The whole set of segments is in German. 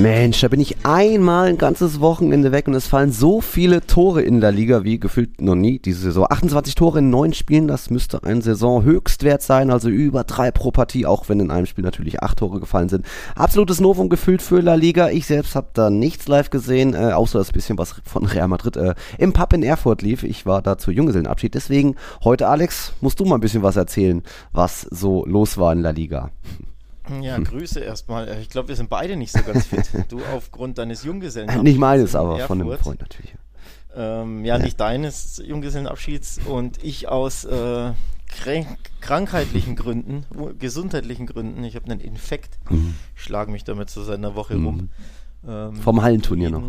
Mensch, da bin ich einmal ein ganzes Wochenende weg und es fallen so viele Tore in der Liga wie gefühlt noch nie diese Saison. 28 Tore in neun Spielen, das müsste ein Saisonhöchstwert sein, also über drei pro Partie, auch wenn in einem Spiel natürlich acht Tore gefallen sind. Absolutes Novum gefühlt für La Liga. Ich selbst habe da nichts live gesehen, äh, außer das bisschen was von Real Madrid äh, im Pub in Erfurt lief. Ich war da zur Junggesellenabschied. Deswegen heute, Alex, musst du mal ein bisschen was erzählen, was so los war in La Liga. Ja, Grüße erstmal. Ich glaube, wir sind beide nicht so ganz fit. Du aufgrund deines Junggesellenabschieds. Nicht meines, aber von einem Freund natürlich. Ähm, ja, nicht deines Junggesellenabschieds und ich aus äh, krankheitlichen Gründen, gesundheitlichen Gründen. Ich habe einen Infekt, mhm. schlage mich damit so seit einer Woche mhm. rum. Ähm, vom Hallenturnier noch?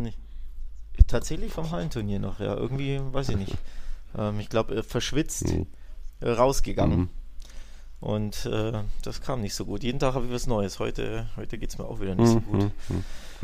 Tatsächlich vom Hallenturnier noch, ja. Irgendwie, weiß ich nicht. Ähm, ich glaube, verschwitzt mhm. rausgegangen. Mhm. Und äh, das kam nicht so gut. Jeden Tag habe ich was Neues. Heute, heute geht es mir auch wieder nicht so mhm, gut. Mhm.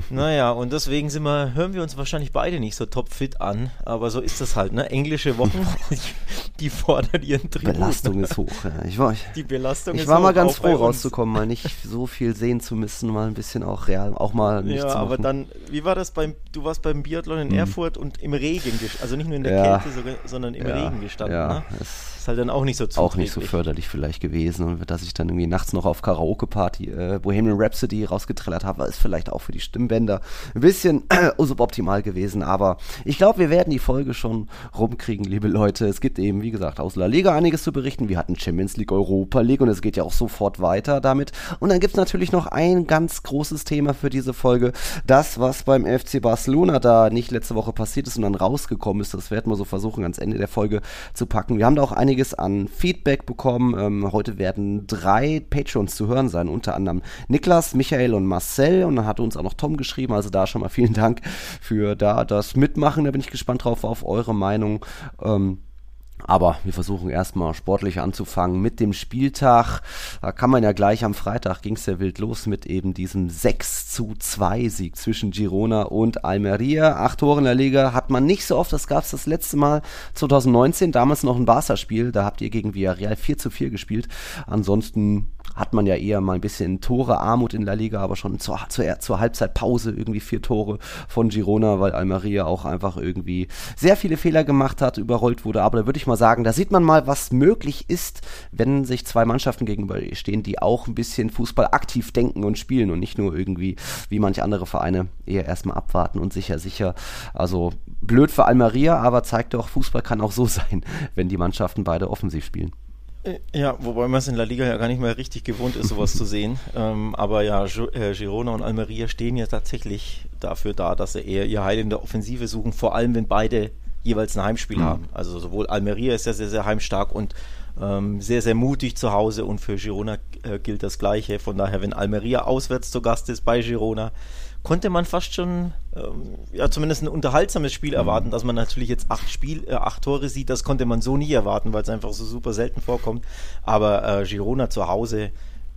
Naja, und deswegen sind wir, hören wir uns wahrscheinlich beide nicht so topfit an, aber so ist das halt, ne? Englische Wochen, die fordern ihren Tribut. Belastung ist hoch, ja. Ich war, ich, die Belastung ich ist war mal ganz froh rauszukommen, mal nicht so viel sehen zu müssen, mal ein bisschen auch real, auch mal nicht Ja, aber dann, wie war das beim, du warst beim Biathlon in mhm. Erfurt und im Regen, also nicht nur in der ja. Kälte, sondern im ja, Regen gestanden, ja, ne? ist halt dann auch nicht so Auch nicht so förderlich vielleicht gewesen und dass ich dann irgendwie nachts noch auf Karaoke-Party äh, Bohemian Rhapsody rausgetrellert habe, ist vielleicht auch für die Stimmen Stimmbänder ein bisschen suboptimal gewesen. Aber ich glaube, wir werden die Folge schon rumkriegen, liebe Leute. Es gibt eben, wie gesagt, aus La Liga einiges zu berichten. Wir hatten Champions League, Europa League und es geht ja auch sofort weiter damit. Und dann gibt es natürlich noch ein ganz großes Thema für diese Folge. Das, was beim FC Barcelona da nicht letzte Woche passiert ist und dann rausgekommen ist, das werden wir so versuchen, ans Ende der Folge zu packen. Wir haben da auch einiges an Feedback bekommen. Ähm, heute werden drei Patrons zu hören sein, unter anderem Niklas, Michael und Marcel. Und dann hat uns auch noch Tom geschrieben. Also da schon mal vielen Dank für da das Mitmachen. Da bin ich gespannt drauf auf eure Meinung. Ähm, aber wir versuchen erstmal sportlich anzufangen mit dem Spieltag. Da kann man ja gleich am Freitag ging es ja wild los mit eben diesem 6 zu 2 Sieg zwischen Girona und Almeria. Acht Tore in der Liga hat man nicht so oft. Das gab es das letzte Mal 2019, damals noch ein Barca-Spiel. Da habt ihr gegen Villarreal 4 zu 4 gespielt. Ansonsten hat man ja eher mal ein bisschen Tore Armut in der Liga, aber schon zur, zur, zur Halbzeitpause irgendwie vier Tore von Girona, weil Almeria auch einfach irgendwie sehr viele Fehler gemacht hat, überrollt wurde. Aber da würde ich mal sagen, da sieht man mal, was möglich ist, wenn sich zwei Mannschaften gegenüberstehen, die auch ein bisschen Fußball aktiv denken und spielen und nicht nur irgendwie wie manche andere Vereine eher erstmal abwarten und sicher, sicher. Also blöd für Almeria, aber zeigt doch, Fußball kann auch so sein, wenn die Mannschaften beide offensiv spielen. Äh, ja, wobei man es in La Liga ja gar nicht mehr richtig gewohnt ist, sowas zu sehen. Ähm, aber ja, äh, Girona und Almeria stehen ja tatsächlich dafür da, dass sie eher ihr Heil in der Offensive suchen, vor allem wenn beide jeweils ein Heimspiel mhm. haben. Also sowohl Almeria ist ja sehr, sehr heimstark und ähm, sehr, sehr mutig zu Hause und für Girona äh, gilt das Gleiche. Von daher, wenn Almeria auswärts zu Gast ist bei Girona, konnte man fast schon ähm, ja zumindest ein unterhaltsames Spiel mhm. erwarten, dass man natürlich jetzt acht Spiel, äh, acht Tore sieht, das konnte man so nie erwarten, weil es einfach so super selten vorkommt. Aber äh, Girona zu Hause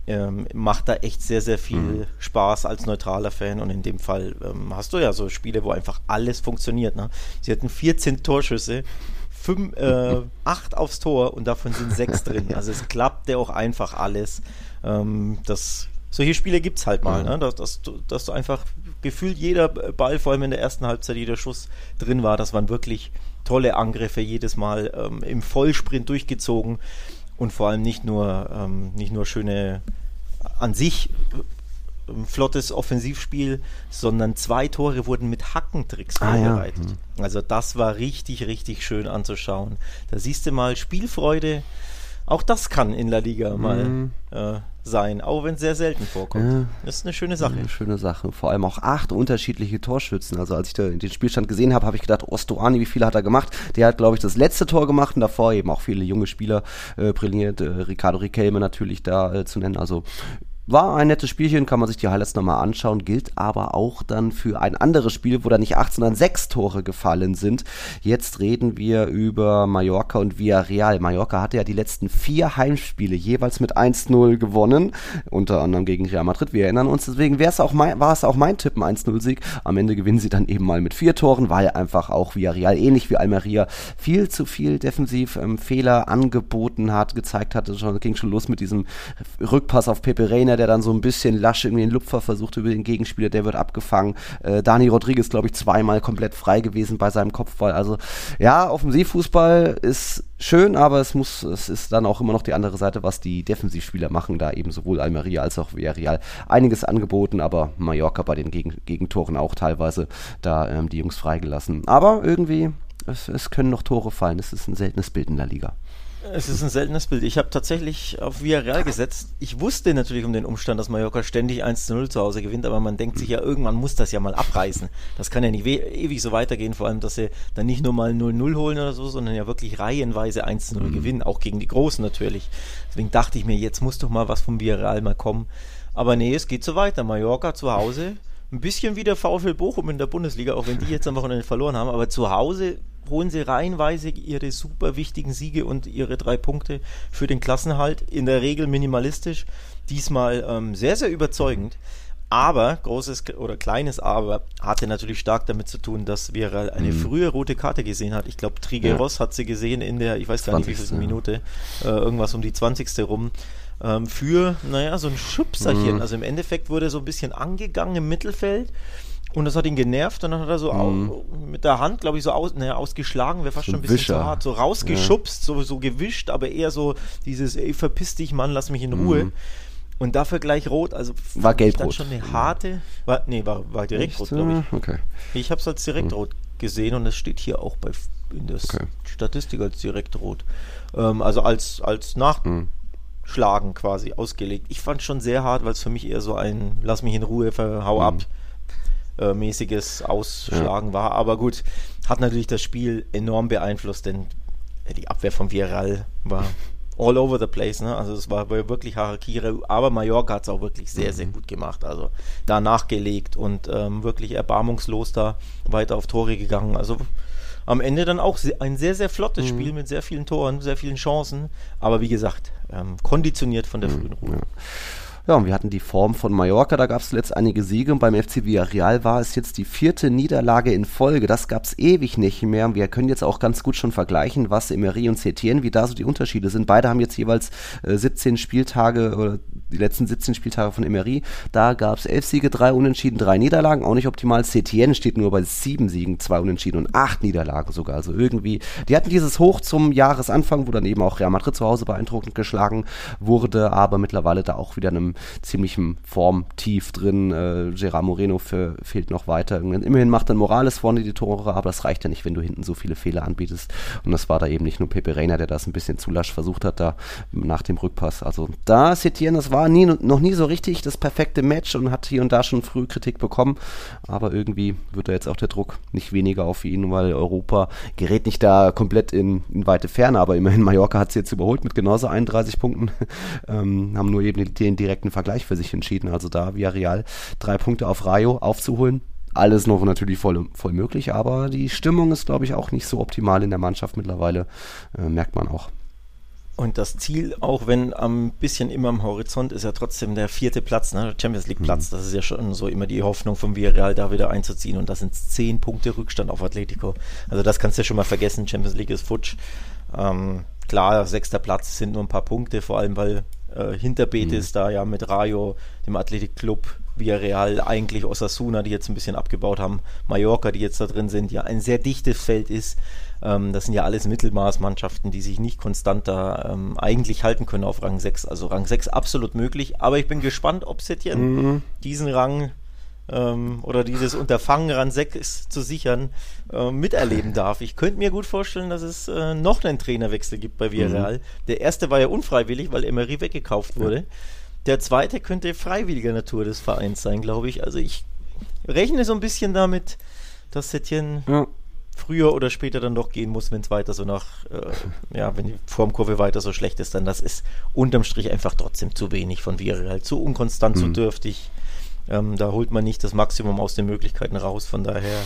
ähm, macht da echt sehr, sehr viel mhm. Spaß als neutraler Fan und in dem Fall ähm, hast du ja so Spiele, wo einfach alles funktioniert. Ne? Sie hatten 14 Torschüsse, fünf, äh, acht aufs Tor und davon sind sechs drin. Also es klappte auch einfach alles. Ähm, das solche Spiele gibt es halt mal, mhm. ne? dass, dass, dass, du einfach gefühlt jeder Ball, vor allem in der ersten Halbzeit, jeder Schuss drin war. Das waren wirklich tolle Angriffe, jedes Mal ähm, im Vollsprint durchgezogen und vor allem nicht nur, ähm, nicht nur schöne an sich äh, flottes Offensivspiel, sondern zwei Tore wurden mit Hackentricks vorbereitet. Ah, ja. mhm. Also das war richtig, richtig schön anzuschauen. Da siehst du mal Spielfreude. Auch das kann in La Liga mhm. mal äh, sein, auch wenn es sehr selten vorkommt. Ja, das ist eine schöne Sache. Eine schöne Sache. Vor allem auch acht unterschiedliche Torschützen. Also als ich da den Spielstand gesehen habe, habe ich gedacht, Ostoani, wie viele hat er gemacht? Der hat, glaube ich, das letzte Tor gemacht und davor eben auch viele junge Spieler äh, brilliert. Äh, Ricardo Riquelme natürlich da äh, zu nennen. Also war ein nettes Spielchen, kann man sich die Highlights nochmal anschauen, gilt aber auch dann für ein anderes Spiel, wo da nicht 8, sondern 6 Tore gefallen sind. Jetzt reden wir über Mallorca und Villarreal. Mallorca hatte ja die letzten vier Heimspiele jeweils mit 1-0 gewonnen, unter anderem gegen Real Madrid. Wir erinnern uns, deswegen es auch mein, war es auch mein Tipp, ein 1-0-Sieg. Am Ende gewinnen sie dann eben mal mit vier Toren, weil einfach auch Villarreal, ähnlich wie Almeria, viel zu viel defensiv ähm, Fehler angeboten hat, gezeigt hatte. Schon, ging schon los mit diesem Rückpass auf Pepe Reina, der dann so ein bisschen lasch irgendwie den Lupfer versucht über den Gegenspieler, der wird abgefangen. Äh, Dani Rodriguez, glaube ich, zweimal komplett frei gewesen bei seinem Kopfball. Also ja, Offensivfußball ist schön, aber es muss, es ist dann auch immer noch die andere Seite, was die Defensivspieler machen, da eben sowohl Almeria als auch Villarreal einiges angeboten, aber Mallorca bei den Gegen Gegentoren auch teilweise da ähm, die Jungs freigelassen. Aber irgendwie, es, es können noch Tore fallen. Es ist ein seltenes Bild in der Liga. Es ist ein seltenes Bild. Ich habe tatsächlich auf Villarreal gesetzt. Ich wusste natürlich um den Umstand, dass Mallorca ständig 1 zu 0 zu Hause gewinnt, aber man denkt sich ja, irgendwann muss das ja mal abreißen. Das kann ja nicht ewig so weitergehen, vor allem, dass sie dann nicht nur mal 0-0 holen oder so, sondern ja wirklich reihenweise 1 zu 0 mhm. gewinnen, auch gegen die Großen natürlich. Deswegen dachte ich mir, jetzt muss doch mal was vom Villarreal mal kommen. Aber nee, es geht so weiter. Mallorca zu Hause, ein bisschen wie der VfL Bochum in der Bundesliga, auch wenn die jetzt am Wochenende verloren haben, aber zu Hause holen sie reihenweise ihre super wichtigen Siege und ihre drei Punkte für den Klassenhalt. In der Regel minimalistisch, diesmal ähm, sehr, sehr überzeugend. Aber, großes oder kleines Aber, hatte natürlich stark damit zu tun, dass Vera eine mhm. frühe rote Karte gesehen hat. Ich glaube, Trigueros ja. hat sie gesehen in der, ich weiß gar 20. nicht wie viel Minute, äh, irgendwas um die 20. rum. Ähm, für, naja, so ein Schubserchen. Mhm. Also im Endeffekt wurde so ein bisschen angegangen im Mittelfeld und das hat ihn genervt und dann hat er so mhm. mit der Hand, glaube ich, so aus, naja, ausgeschlagen, wäre fast so schon ein bisschen Wischer. zu hart, so rausgeschubst, ja. so, so gewischt, aber eher so dieses, ey, verpiss dich, Mann, lass mich in Ruhe. Mhm. Und dafür gleich rot, also war gelb dann schon eine harte, war, nee, war, war direkt rot, glaube ich. Okay. Ich habe es als direkt mhm. rot gesehen und es steht hier auch bei in der okay. Statistik als direkt rot. Ähm, also als, als Nachschlagen mhm. Quasi ausgelegt. Ich fand es schon sehr hart, weil es für mich eher so ein Lass mich in Ruhe, hau mhm. ab äh, mäßiges Ausschlagen ja. war. Aber gut, hat natürlich das Spiel enorm beeinflusst, denn die Abwehr von Viral war all over the place. Ne? Also es war wirklich Harakiri, aber Mallorca hat es auch wirklich sehr, sehr mhm. gut gemacht. Also da nachgelegt und ähm, wirklich erbarmungslos da weiter auf Tore gegangen. Also am Ende dann auch ein sehr, sehr flottes mhm. Spiel mit sehr vielen Toren, sehr vielen Chancen. Aber wie gesagt, ähm, konditioniert von der mhm. frühen Ruhe. Ja. Ja, und wir hatten die Form von Mallorca, da gab es zuletzt einige Siege und beim FC Villarreal war es jetzt die vierte Niederlage in Folge. Das gab es ewig nicht mehr. Wir können jetzt auch ganz gut schon vergleichen, was Emery und Setien, wie da so die Unterschiede sind. Beide haben jetzt jeweils äh, 17 Spieltage oder die letzten 17 Spieltage von Emery. Da gab es elf Siege, drei Unentschieden, drei Niederlagen. Auch nicht optimal. Setien steht nur bei sieben Siegen, zwei Unentschieden und acht Niederlagen sogar. Also irgendwie, die hatten dieses Hoch zum Jahresanfang, wo dann eben auch Real Madrid zu Hause beeindruckend geschlagen wurde, aber mittlerweile da auch wieder einem ziemlichem Formtief drin. Äh, Gerard Moreno für, fehlt noch weiter. Immerhin macht dann Morales vorne die Tore, aber das reicht ja nicht, wenn du hinten so viele Fehler anbietest. Und das war da eben nicht nur Pepe Reina, der das ein bisschen zu lasch versucht hat, da nach dem Rückpass. Also da Setien, das war nie, noch nie so richtig das perfekte Match und hat hier und da schon früh Kritik bekommen. Aber irgendwie wird da jetzt auch der Druck nicht weniger auf ihn, weil Europa gerät nicht da komplett in, in weite Ferne, aber immerhin Mallorca hat sie jetzt überholt mit genauso 31 Punkten. ähm, haben nur eben den direkten Vergleich für sich entschieden. Also da Villarreal drei Punkte auf Rayo aufzuholen. Alles noch natürlich voll, voll möglich, aber die Stimmung ist, glaube ich, auch nicht so optimal in der Mannschaft mittlerweile. Äh, merkt man auch. Und das Ziel, auch wenn ein bisschen immer am Horizont, ist ja trotzdem der vierte Platz, ne? Champions League Platz. Mhm. Das ist ja schon so immer die Hoffnung von Villarreal, da wieder einzuziehen. Und das sind zehn Punkte Rückstand auf Atletico. Also das kannst du ja schon mal vergessen. Champions League ist futsch. Ähm, klar, sechster Platz sind nur ein paar Punkte, vor allem weil äh, hinter Betis mhm. da ja mit Rayo, dem Athletikclub, Villarreal, eigentlich Osasuna, die jetzt ein bisschen abgebaut haben, Mallorca, die jetzt da drin sind, ja ein sehr dichtes Feld ist. Ähm, das sind ja alles Mittelmaßmannschaften, die sich nicht konstant da ähm, eigentlich halten können auf Rang 6. Also Rang 6 absolut möglich, aber ich bin gespannt, ob Setien mhm. diesen Rang ähm, oder dieses Unterfangen Rang 6 zu sichern äh, miterleben darf. Ich könnte mir gut vorstellen, dass es äh, noch einen Trainerwechsel gibt bei Villarreal. Mhm. Der erste war ja unfreiwillig, weil Emery weggekauft wurde. Ja. Der zweite könnte freiwilliger Natur des Vereins sein, glaube ich. Also ich rechne so ein bisschen damit, dass Setien ja. früher oder später dann doch gehen muss, wenn es weiter so nach, äh, ja, wenn die Formkurve weiter so schlecht ist, dann das ist unterm Strich einfach trotzdem zu wenig von Villarreal, zu unkonstant, mhm. zu dürftig. Ähm, da holt man nicht das Maximum aus den Möglichkeiten raus, von daher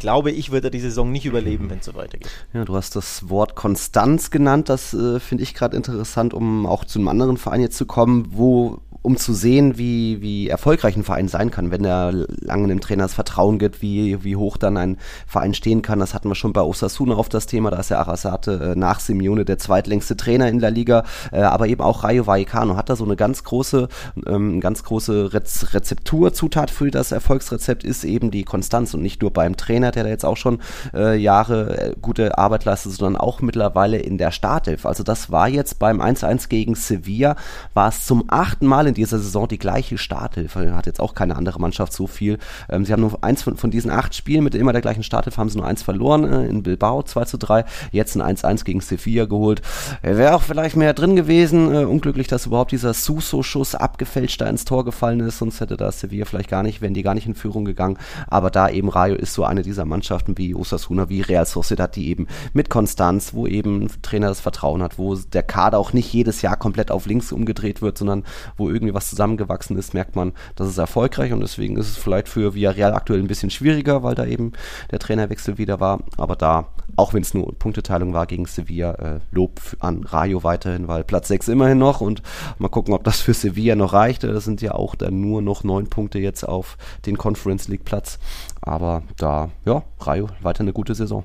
glaube ich, wird er die Saison nicht überleben, wenn es so weitergeht. Ja, du hast das Wort Konstanz genannt, das äh, finde ich gerade interessant, um auch zu einem anderen Verein jetzt zu kommen, wo um zu sehen, wie, wie erfolgreich ein Verein sein kann, wenn er lange dem Trainer das Vertrauen gibt, wie, wie hoch dann ein Verein stehen kann. Das hatten wir schon bei Osasuna auf das Thema, da ist der Arasate äh, nach Simeone der zweitlängste Trainer in der Liga, äh, aber eben auch Rayo Vallecano hat da so eine ganz große, ähm, ganz große Rez Rezepturzutat für das Erfolgsrezept ist eben die Konstanz und nicht nur beim Trainer, der da jetzt auch schon äh, Jahre äh, gute Arbeit leistet, sondern auch mittlerweile in der Startelf. Also das war jetzt beim 1-1 gegen Sevilla, war es zum achten Mal in dieser Saison die gleiche Starthilfe. Hat jetzt auch keine andere Mannschaft so viel. Ähm, sie haben nur eins von, von diesen acht Spielen mit immer der gleichen Starthilfe, haben sie nur eins verloren äh, in Bilbao 2 zu 3. Jetzt ein 1-1 gegen Sevilla geholt. Wäre auch vielleicht mehr drin gewesen. Äh, unglücklich, dass überhaupt dieser Suso-Schuss abgefälscht da ins Tor gefallen ist. Sonst hätte da Sevilla vielleicht gar nicht, wären die gar nicht in Führung gegangen. Aber da eben Rayo ist so eine dieser Mannschaften wie Osasuna, wie Real Sociedad, die eben mit Konstanz, wo eben Trainer das Vertrauen hat, wo der Kader auch nicht jedes Jahr komplett auf links umgedreht wird, sondern wo irgendwie was zusammengewachsen ist, merkt man, dass es erfolgreich und deswegen ist es vielleicht für Villarreal aktuell ein bisschen schwieriger, weil da eben der Trainerwechsel wieder war. Aber da, auch wenn es nur Punkteteilung war gegen Sevilla, äh, Lob an Rayo weiterhin, weil Platz 6 immerhin noch und mal gucken, ob das für Sevilla noch reicht. Das sind ja auch dann nur noch neun Punkte jetzt auf den Conference League Platz. Aber da, ja, Rayo weiter eine gute Saison.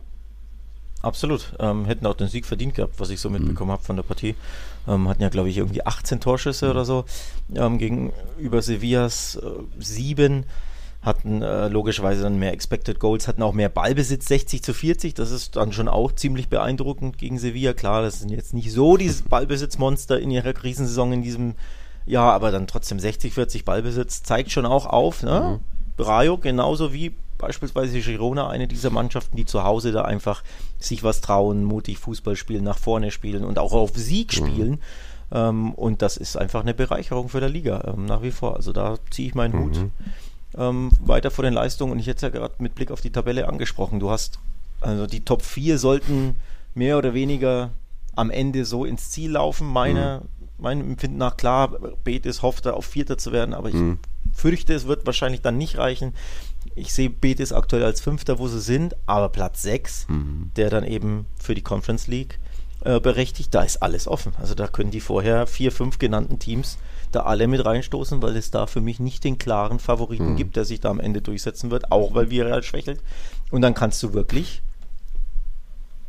Absolut. Ähm, hätten auch den Sieg verdient gehabt, was ich so mitbekommen mhm. habe von der Partie. Ähm, hatten ja, glaube ich, irgendwie 18 Torschüsse mhm. oder so ähm, gegenüber Sevillas äh, sieben. Hatten äh, logischerweise dann mehr Expected Goals, hatten auch mehr Ballbesitz, 60 zu 40. Das ist dann schon auch ziemlich beeindruckend gegen Sevilla. Klar, das sind jetzt nicht so dieses Ballbesitzmonster in ihrer Krisensaison in diesem Jahr, aber dann trotzdem 60, 40 Ballbesitz zeigt schon auch auf. Ne? Mhm. Rayo genauso wie beispielsweise Girona, eine dieser Mannschaften, die zu Hause da einfach sich was trauen, mutig Fußball spielen, nach vorne spielen und auch auf Sieg mhm. spielen. Mhm. Ähm, und das ist einfach eine Bereicherung für der Liga, ähm, nach wie vor. Also da ziehe ich meinen mhm. Hut ähm, weiter vor den Leistungen. Und ich hätte es ja gerade mit Blick auf die Tabelle angesprochen. Du hast, also die Top 4 sollten mehr oder weniger am Ende so ins Ziel laufen. Meine, mhm. Mein Empfinden nach klar, Betis hofft auf Vierter zu werden, aber ich mhm. fürchte, es wird wahrscheinlich dann nicht reichen ich sehe Betis aktuell als Fünfter, wo sie sind, aber Platz 6, mhm. der dann eben für die Conference League äh, berechtigt, da ist alles offen. Also da können die vorher vier, fünf genannten Teams da alle mit reinstoßen, weil es da für mich nicht den klaren Favoriten mhm. gibt, der sich da am Ende durchsetzen wird, auch weil Villarreal schwächelt. Und dann kannst du wirklich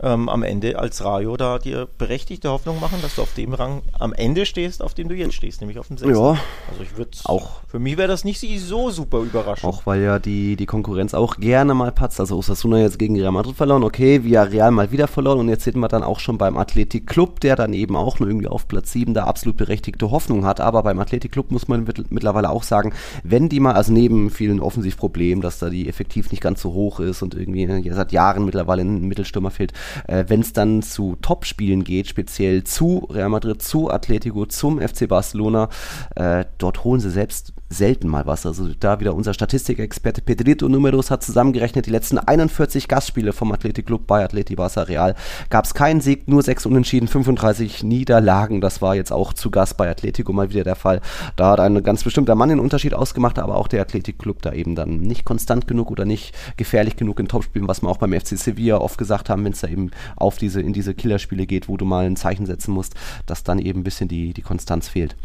ähm, am Ende als Rayo da dir berechtigte Hoffnung machen, dass du auf dem Rang am Ende stehst, auf dem du jetzt stehst, nämlich auf dem sechsten. Ja. Also ich würde auch. Für mich wäre das nicht so super überraschend. Auch weil ja die, die Konkurrenz auch gerne mal patzt. Also Osasuna jetzt gegen Real Madrid verloren, okay, via Real mal wieder verloren und jetzt sehen wir dann auch schon beim Athletic Club, der dann eben auch nur irgendwie auf Platz 7 da absolut berechtigte Hoffnung hat. Aber beim Athletic Club muss man mit, mittlerweile auch sagen, wenn die mal, also neben vielen Offensivproblemen, dass da die effektiv nicht ganz so hoch ist und irgendwie ja, seit Jahren mittlerweile ein Mittelstürmer fehlt, äh, wenn es dann zu Topspielen geht, speziell zu Real Madrid, zu Atletico, zum FC Barcelona, äh, dort holen sie selbst selten mal was. Also da wieder unser Statistikexperte Pedrito Numeros hat zusammengerechnet, die letzten 41 Gastspiele vom Athletic Club bei Atleti Barça Real gab es keinen Sieg, nur sechs Unentschieden, 35 Niederlagen. Das war jetzt auch zu Gast bei Atletico mal wieder der Fall. Da hat ein ganz bestimmter Mann den Unterschied ausgemacht, aber auch der Athletic Club da eben dann nicht konstant genug oder nicht gefährlich genug in Topspielen, was wir auch beim FC Sevilla oft gesagt haben, wenn es da eben auf diese, in diese Killerspiele geht, wo du mal ein Zeichen setzen musst, dass dann eben ein bisschen die, die Konstanz fehlt.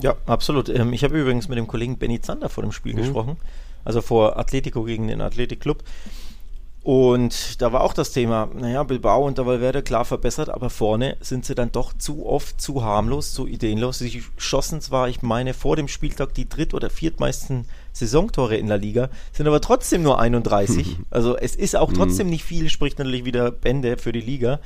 Ja, absolut. Ähm, ich habe übrigens mit dem Kollegen Benny Zander vor dem Spiel mhm. gesprochen, also vor Atletico gegen den Athletic Club. Und da war auch das Thema, naja, Bilbao und der Valverde klar verbessert, aber vorne sind sie dann doch zu oft zu harmlos, zu ideenlos. Sie schossen zwar, ich meine, vor dem Spieltag die dritt- oder viertmeisten Saisontore in der Liga, sind aber trotzdem nur 31. Also es ist auch mhm. trotzdem nicht viel, spricht natürlich wieder Bände für die Liga.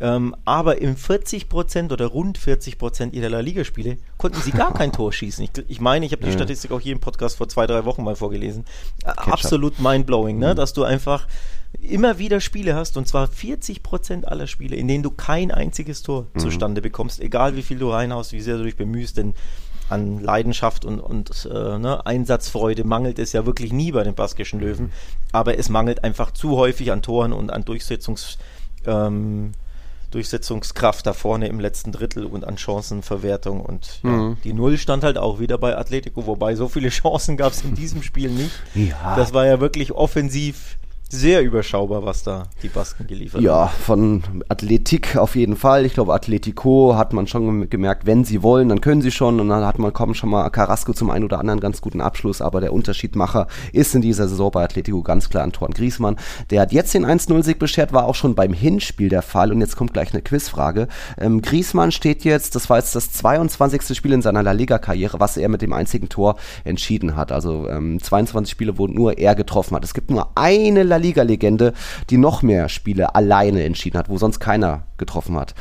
Ähm, aber im 40% oder rund 40 ihrer La Liga-Spiele konnten sie gar kein Tor schießen. Ich, ich meine, ich habe die ja. Statistik auch hier im Podcast vor zwei, drei Wochen mal vorgelesen. Ketchup. Absolut mindblowing, ne? Mhm. dass du einfach immer wieder Spiele hast, und zwar 40% aller Spiele, in denen du kein einziges Tor mhm. zustande bekommst, egal wie viel du reinhaust, wie sehr du dich bemühst, denn an Leidenschaft und, und äh, ne, Einsatzfreude mangelt es ja wirklich nie bei den baskischen Löwen, aber es mangelt einfach zu häufig an Toren und an Durchsetzungs, ähm, Durchsetzungskraft da vorne im letzten Drittel und an Chancenverwertung und ja, Mhm. die Null stand halt auch wieder bei Atletico, wobei so viele Chancen gab es in diesem Spiel nicht. Ja. Das war ja wirklich offensiv sehr überschaubar, was da die Basken geliefert Ja, von Athletik auf jeden Fall. Ich glaube, Atletico hat man schon gem- gemerkt, wenn sie wollen, dann können sie schon. Und dann hat man kommen schon mal Carrasco zum einen oder anderen ganz guten Abschluss. Aber der Unterschiedmacher ist in dieser Saison bei Atletico ganz klar Antoine Griezmann. Der hat jetzt den 1-0-Sieg beschert, war auch schon beim Hinspiel der Fall. Und jetzt kommt gleich eine Quizfrage. Ähm, Griezmann steht jetzt, das war jetzt das 22. Spiel in seiner La Liga-Karriere, was er mit dem einzigen Tor entschieden hat. Also ähm, 22 Spiele, wo nur er getroffen hat. Es gibt nur eine La Liga-Legende, die noch mehr Spiele alleine entschieden hat, wo sonst keiner getroffen hat.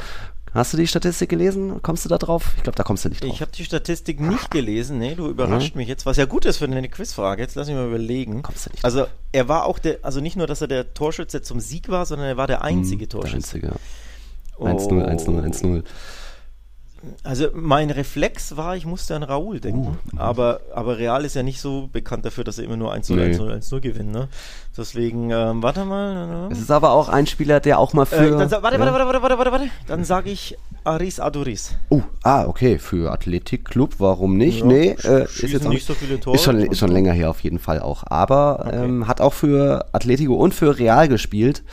Hast du die Statistik gelesen? Kommst du da drauf? Ich glaube, da kommst du nicht drauf. Ich habe die Statistik nicht gelesen. Nee, du überrascht mich jetzt, was ja gut ist für eine Quizfrage. Jetzt lass mich mal überlegen. Kommst du nicht also er war auch der, also nicht nur, dass er der Torschütze zum Sieg war, sondern er war der einzige Der Torschütze. einzige. Oh. 1-0, 1-0, 1-0. Also mein Reflex war, ich musste an Raoul denken. aber, aber Real ist ja nicht so bekannt dafür, dass er immer nur 1-0, Nee. 1-0, 1-0 gewinnt. Ne? Deswegen, ähm, warte mal. Es ist aber auch ein Spieler, der auch mal Äh, für. dann, sa- warte, ja. warte, warte, warte, warte, warte, warte. Dann sage ich Aris Adoris. Oh, ah, okay, für Athletik Club, warum nicht? Ja, nee, äh, ist jetzt auch nicht so viele Tore. Ist schon, ist schon länger her auf jeden Fall auch. Aber ähm, hat auch für Atletico und für Real gespielt.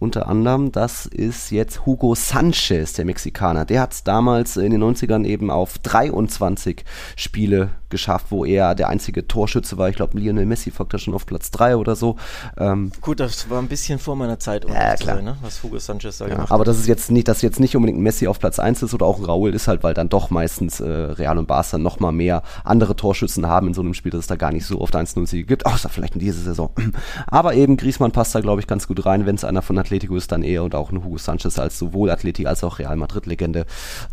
Unter anderem, das ist jetzt Hugo Sanchez, der Mexikaner. Der hat es damals in den 90ern eben auf 23 Spiele geschafft, wo er der einzige Torschütze war. Ich glaube, Lionel Messi folgt da schon auf Platz 3 oder so. Ähm, Gut, das war ein bisschen vor meiner Zeit, um zu klar. sein, ne? was Hugo Sanchez da Ja, gemacht aber hat. das ist jetzt nicht, dass jetzt nicht unbedingt Messi auf Platz 1 ist oder auch Raúl ist halt, weil dann doch meistens äh, Real und Barca noch mal mehr andere Torschützen haben in so einem Spiel, dass es da gar nicht so oft 1-0-Siege gibt, außer vielleicht in dieser Saison. Aber eben Griezmann passt da, glaube ich, ganz gut rein. Wenn es einer von Atletico ist, dann eher und auch ein Hugo Sanchez als sowohl Atleti als auch Real Madrid-Legende.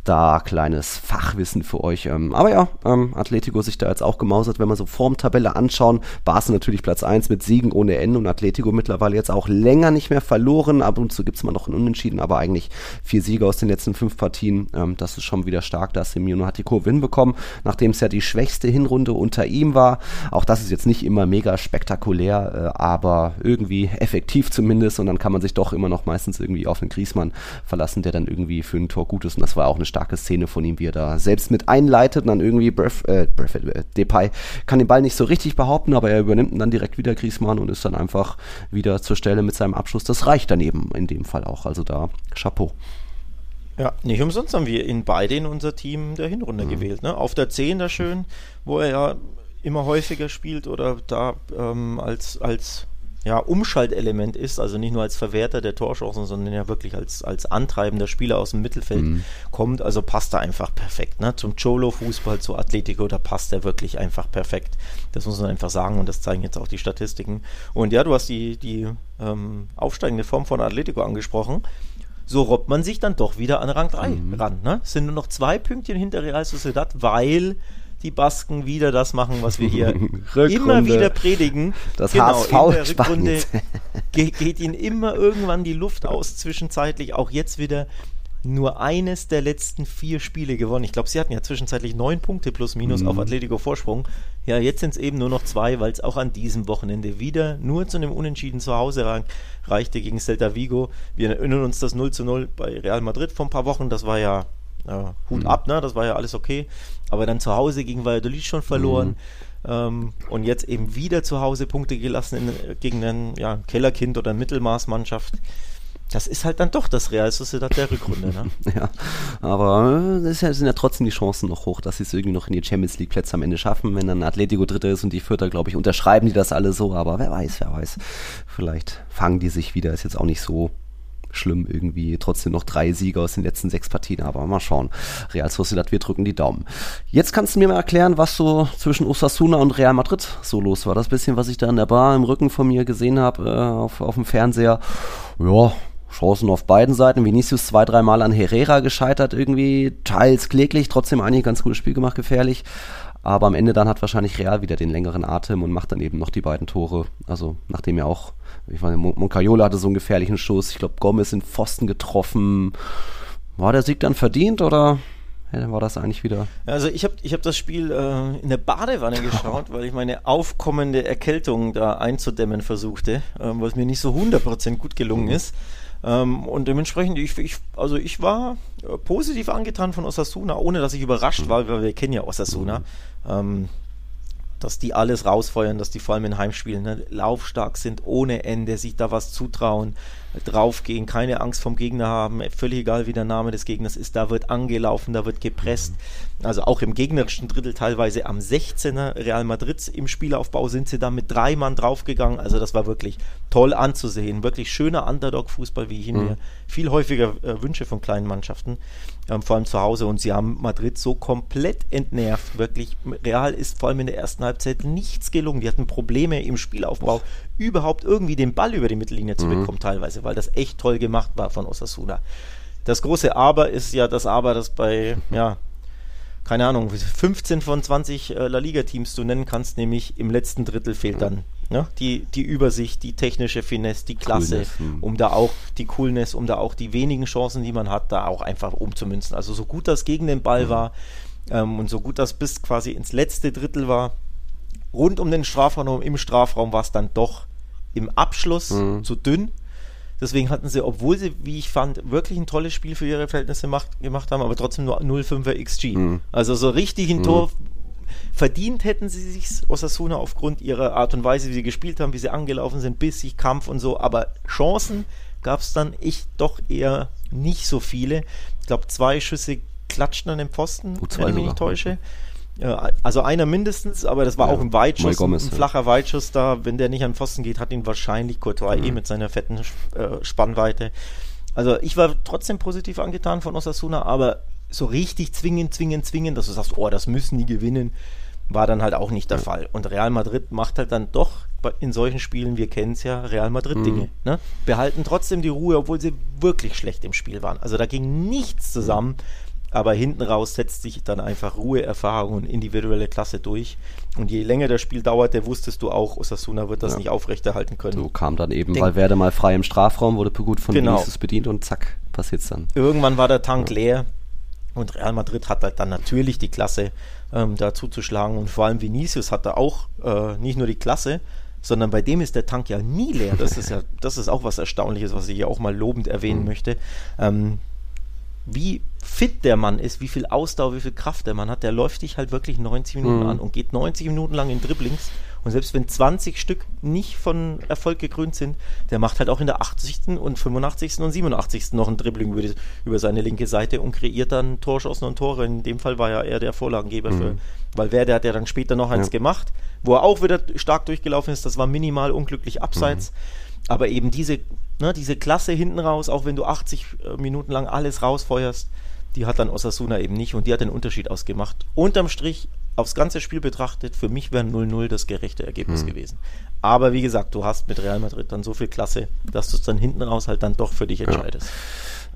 Da kleines Fachwissen für euch. Ähm, aber ja, ähm, Atletico sich da jetzt auch gemausert, wenn wir so Formtabelle anschauen. Barca natürlich Platz 1 mit Siegen ohne Ende und Atletico mittlerweile jetzt auch länger nicht mehr verloren. Ab und zu gibt es mal noch einen Unentschieden, aber eigentlich vier Siege aus den letzten fünf Partien. Ähm, das ist schon wieder stark. Da Simeone hat die Kurve hinbekommen, nachdem es ja die schwächste Hinrunde unter ihm war. Auch das ist jetzt nicht immer mega spektakulär, äh, aber irgendwie effektiv zumindest. Und dann kann man sich doch immer noch meistens irgendwie auf den Griesmann verlassen, der dann irgendwie für ein Tor gut ist. Und das war auch eine starke Szene von ihm, wie er da selbst mit einleitet und dann irgendwie Bref, äh, Bref, äh, Depay kann den Ball nicht so richtig behaupten, aber er übernimmt ihn dann direkt wieder Griesmann und ist dann einfach wieder zur Stelle mit seinem Abschluss. Das reicht daneben in dem Fall auch. Also da Chapeau. Ja, nicht umsonst haben wir ihn beide in unser Team der Hinrunde Mhm. gewählt. Ne? Auf der 10 da schön, wo er ja immer häufiger spielt oder da ähm, als, als ja, Umschaltelement ist, also nicht nur als Verwerter der Torchancen, sondern ja wirklich als, als antreibender Spieler aus dem Mittelfeld Mhm. kommt. Also passt er einfach perfekt. Ne? Zum Cholo-Fußball, zu Atletico, da passt er wirklich einfach perfekt. Das muss man einfach sagen und das zeigen jetzt auch die Statistiken. Und ja, du hast die, die ähm, aufsteigende Form von Atletico angesprochen so robbt man sich dann doch wieder an Rang 3 Mhm. ran. Ne? Es sind nur noch zwei Pünktchen hinter Real Sociedad, weil die Basken wieder das machen, was wir hier immer wieder predigen. Das genau, HSV in der Rückrunde Spaniens. ge geht ihnen immer irgendwann die Luft aus, zwischenzeitlich auch jetzt wieder nur eines der letzten vier Spiele gewonnen. Ich glaube, sie hatten ja zwischenzeitlich neun Punkte plus minus Mhm. auf Atletico Vorsprung. Ja, jetzt sind es eben nur noch zwei, weil es auch an diesem Wochenende wieder nur zu einem Unentschieden zu Hause reichte gegen Celta Vigo. Wir erinnern uns das 0 zu 0 bei Real Madrid vor ein paar Wochen. Das war ja äh, Hut Mhm. ab, ne? das war ja alles okay. Aber dann zu Hause gegen Valladolid schon verloren. Ähm, und jetzt eben wieder zu Hause Punkte gelassen in, gegen ein ja, Kellerkind oder Mittelmaßmannschaft. Das ist halt dann doch das Real Sociedad der Rückrunde. Ne? Ja, aber es sind ja trotzdem die Chancen noch hoch, dass sie es irgendwie noch in die Champions League Plätze am Ende schaffen. Wenn dann Atletico Dritter ist und die Vierter, glaube ich, unterschreiben die das alle so. Aber wer weiß, wer weiß. Vielleicht fangen die sich wieder. Ist jetzt auch nicht so schlimm irgendwie. Trotzdem noch drei Siege aus den letzten sechs Partien. Aber mal schauen. Real Sociedad, wir drücken die Daumen. Jetzt kannst du mir mal erklären, was so zwischen Osasuna und Real Madrid so los war. Das bisschen, was ich da in der Bar im Rücken von mir gesehen habe, äh, auf, auf dem Fernseher. Ja, Chancen auf beiden Seiten. Vinicius zwei, dreimal an Herrera gescheitert, irgendwie teils kläglich, trotzdem eigentlich ganz gutes Spiel gemacht, gefährlich. Aber am Ende dann hat wahrscheinlich Real wieder den längeren Atem und macht dann eben noch die beiden Tore. Also nachdem ja auch, ich meine, Mon- Moncayola hatte so einen gefährlichen Schuss. Ich glaube, Gomez in Pfosten getroffen. War der Sieg dann verdient oder Ja, dann war das eigentlich wieder. Also ich habe ich hab das Spiel äh, in der Badewanne geschaut, weil ich meine aufkommende Erkältung da einzudämmen versuchte, äh, was mir nicht so 100% gut gelungen mhm. ist. Ähm, und dementsprechend, ich, ich, also ich war äh, positiv angetan von Osasuna, ohne dass ich überrascht mhm. war, weil wir kennen ja Osasuna. Mhm. Ähm, dass die alles rausfeuern, dass die vor allem in Heimspielen ne, laufstark sind, ohne Ende, sich da was zutrauen, draufgehen, keine Angst vom Gegner haben, völlig egal wie der Name des Gegners ist, da wird angelaufen, da wird gepresst. Also auch im gegnerischen Drittel teilweise am 16er Real Madrid im Spielaufbau sind sie da mit drei Mann draufgegangen. Also das war wirklich toll anzusehen. Wirklich schöner Underdog-Fußball, wie ich ihn mhm. mir viel häufiger äh, wünsche von kleinen Mannschaften, ähm, vor allem zu Hause. Und sie haben Madrid so komplett entnervt. Wirklich, Real ist vor allem in der ersten Halbzeit nichts gelungen. Die hatten Probleme im Spielaufbau, überhaupt irgendwie den Ball über die Mittellinie zu mhm. bekommen teilweise, weil das echt toll gemacht war von Osasuna. Das große Aber ist ja das Aber, das bei, ja, keine Ahnung, 15 von 20 äh, La Liga-Teams du nennen kannst, nämlich im letzten Drittel fehlt dann ne, die, die Übersicht, die technische Finesse, die Klasse, Coolness, hm. um da auch die Coolness, um da auch die wenigen Chancen, die man hat, da auch einfach umzumünzen. Also so gut das gegen den Ball mhm. war ähm, und so gut das bis quasi ins letzte Drittel war, rund um den Strafraum, im Strafraum war es dann doch im Abschluss mhm. zu dünn. Deswegen hatten sie, obwohl sie, wie ich fand, wirklich ein tolles Spiel für ihre Verhältnisse macht, gemacht haben, aber trotzdem nur 0,5er XG. Mhm. Also so richtig ein mhm. Tor verdient hätten sie sich Osasuna aufgrund ihrer Art und Weise, wie sie gespielt haben, wie sie angelaufen sind, bissig, Kampf und so. Aber Chancen gab es dann ich doch eher nicht so viele. Ich glaube, zwei Schüsse klatschten an den Pfosten, oh, wenn ich mich nicht täusche. Also einer mindestens, aber das war ja, auch ein Weitschuss, Gomez, ein, flacher Weitschuss da. Wenn der nicht an den Pfosten geht, hat ihn wahrscheinlich Courtois mhm. eh mit seiner fetten äh, Spannweite. Also ich war trotzdem positiv angetan von Osasuna, aber so richtig zwingen, zwingen, zwingen, dass du sagst, oh, das müssen die gewinnen, war dann halt auch nicht der ja. Fall. Und Real Madrid macht halt dann doch in solchen Spielen, wir kennen es ja, Real Madrid Dinge. Mhm. Ne? Behalten trotzdem die Ruhe, obwohl sie wirklich schlecht im Spiel waren. Also da ging nichts zusammen. Aber hinten raus setzt sich dann einfach Ruhe, Erfahrung und individuelle Klasse durch. Und je länger das Spiel dauerte, wusstest du auch, Osasuna wird das ja. nicht aufrechterhalten können. So kam dann eben, Denk weil Werde mal frei im Strafraum, wurde gut von genau. Vinicius bedient und zack, passiert's dann. Irgendwann war der Tank ja. leer und Real Madrid hat halt dann natürlich die Klasse, ähm, da zuzuschlagen. Und vor allem Vinicius hat da auch äh, nicht nur die Klasse, sondern bei dem ist der Tank ja nie leer. Das ist ja, das ist auch was Erstaunliches, was ich hier auch mal lobend erwähnen mhm. möchte. Ähm, wie fit der Mann ist, wie viel Ausdauer, wie viel Kraft der Mann hat, der läuft dich halt wirklich 90 Minuten mhm. an und geht 90 Minuten lang in Dribblings. Und selbst wenn 20 Stück nicht von Erfolg gekrönt sind, der macht halt auch in der 80. und 85. und 87. noch ein Dribbling über, die, über seine linke Seite und kreiert dann Torschancen und Tore. In dem Fall war ja er der Vorlagengeber mhm. für, weil wer, der hat ja dann später noch eins ja. gemacht, wo er auch wieder stark durchgelaufen ist. Das war minimal unglücklich abseits. Mhm. Aber eben diese ne, diese Klasse hinten raus, auch wenn du 80 äh, Minuten lang alles rausfeuerst, die hat dann Osasuna eben nicht und die hat den Unterschied ausgemacht. Unterm Strich, aufs ganze Spiel betrachtet, für mich wäre 0-0 das gerechte Ergebnis hm. gewesen. Aber wie gesagt, du hast mit Real Madrid dann so viel Klasse, dass du es dann hinten raus halt dann doch für dich entscheidest. Ja.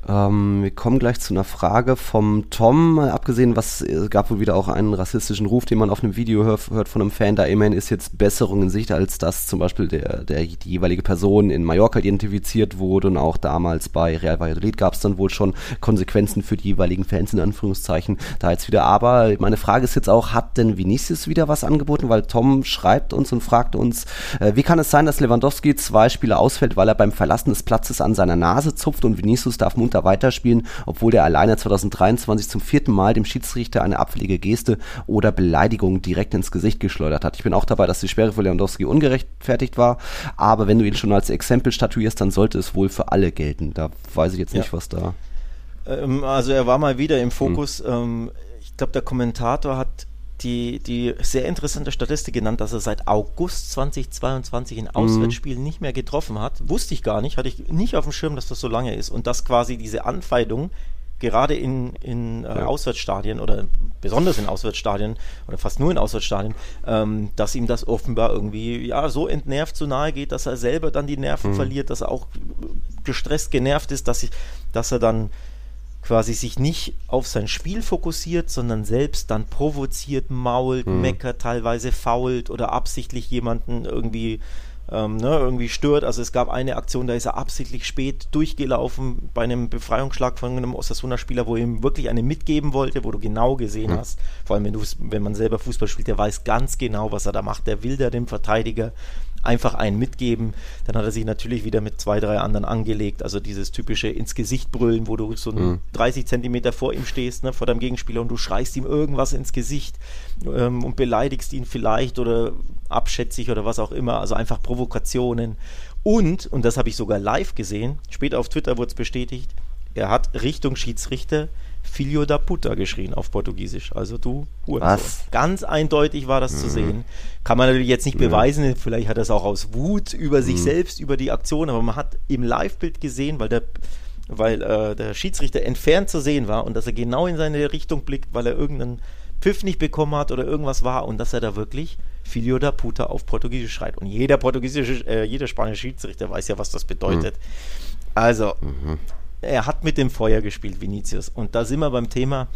Ähm, wir kommen gleich zu einer Frage vom Tom. Abgesehen, was es gab wohl wieder auch einen rassistischen Ruf, den man auf einem Video hör, hört von einem Fan. Da immerhin ist jetzt Besserung in Sicht, als dass zum Beispiel der, der die jeweilige Person in Mallorca identifiziert wurde und auch damals bei Real Valladolid gab es dann wohl schon Konsequenzen für die jeweiligen Fans in Anführungszeichen. Da jetzt wieder. Aber meine Frage ist jetzt auch, hat denn Vinicius wieder was angeboten? Weil Tom schreibt uns und fragt uns, äh, wie kann es sein, dass Lewandowski zwei Spiele ausfällt, weil er beim Verlassen des Platzes an seiner Nase zupft und Vinicius darf munter munter weiterspielen, obwohl der alleine 2023 zum vierten Mal dem Schiedsrichter eine abfällige Geste oder Beleidigung direkt ins Gesicht geschleudert hat. Ich bin auch dabei, dass die Sperre für Lewandowski ungerechtfertigt war, aber wenn du ihn schon als Exempel statuierst, dann sollte es wohl für alle gelten. Da weiß ich jetzt nicht, ja. was da. Ähm, also er war mal wieder im Fokus. Hm. ich glaube, der Kommentator hat die, die sehr interessante Statistik genannt, dass er seit August 2022 in Auswärtsspielen mhm. nicht mehr getroffen hat. Wusste ich gar nicht, hatte ich nicht auf dem Schirm, dass das so lange ist und dass quasi diese Anfeindung gerade in, in äh, ja. Auswärtsstadien oder besonders in Auswärtsstadien oder fast nur in Auswärtsstadien, ähm, dass ihm das offenbar irgendwie ja so entnervt so nahe geht, dass er selber dann die Nerven mhm. verliert, dass er auch gestresst, genervt ist, dass, ich, dass er dann quasi sich nicht auf sein Spiel fokussiert, sondern selbst dann provoziert, mault, mhm. meckert, teilweise fault oder absichtlich jemanden irgendwie ähm, ne, irgendwie stört. Also es gab eine Aktion, da ist er absichtlich spät durchgelaufen bei einem Befreiungsschlag von einem Osasuna-Spieler, wo er ihm wirklich eine mitgeben wollte, wo du genau gesehen mhm. hast, vor allem wenn, wenn man selber Fußball spielt, der weiß ganz genau, was er da macht. Der will da dem Verteidiger einfach einen mitgeben. Dann hat er sich natürlich wieder mit zwei, drei anderen angelegt. Also dieses typische ins Gesicht brüllen, wo du so mhm. 30 Zentimeter vor ihm stehst, ne, vor deinem Gegenspieler und du schreist ihm irgendwas ins Gesicht ähm, und beleidigst ihn vielleicht oder abschätzig oder was auch immer. Also einfach Provokationen. Und, und das habe ich sogar live gesehen, später auf Twitter wurde es bestätigt, er hat Richtung Schiedsrichter Filho da puta geschrien auf Portugiesisch. Also du Hurensohn. Was? Ganz eindeutig war das mhm. zu sehen. Kann man natürlich jetzt nicht mhm. beweisen, vielleicht hat er es auch aus Wut über mhm. sich selbst, über die Aktion, aber man hat im Live-Bild gesehen, weil der weil äh, der Schiedsrichter entfernt zu sehen war und dass er genau in seine Richtung blickt, weil er irgendeinen Pfiff nicht bekommen hat oder irgendwas war und dass er da wirklich Filho da puta auf Portugiesisch schreit. Und jeder portugiesische, äh, jeder spanische Schiedsrichter weiß ja, was das bedeutet. Mhm. Also, mhm er hat mit dem Feuer gespielt, Vinicius. Und da sind wir beim Thema,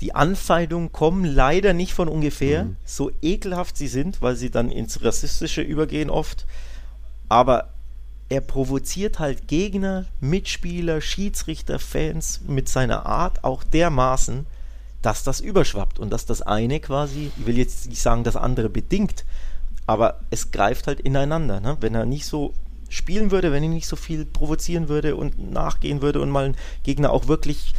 die Anfeindungen kommen leider nicht von ungefähr, mhm. so ekelhaft sie sind, weil sie dann ins Rassistische übergehen oft. Aber er provoziert halt Gegner, Mitspieler, Schiedsrichter, Fans mit seiner Art auch dermaßen, dass das überschwappt und dass das eine quasi, ich will jetzt nicht sagen, das andere bedingt, aber es greift halt ineinander. Ne? Wenn er nicht so spielen würde, wenn ich nicht so viel provozieren würde und nachgehen würde und mal einen Gegner auch wirklich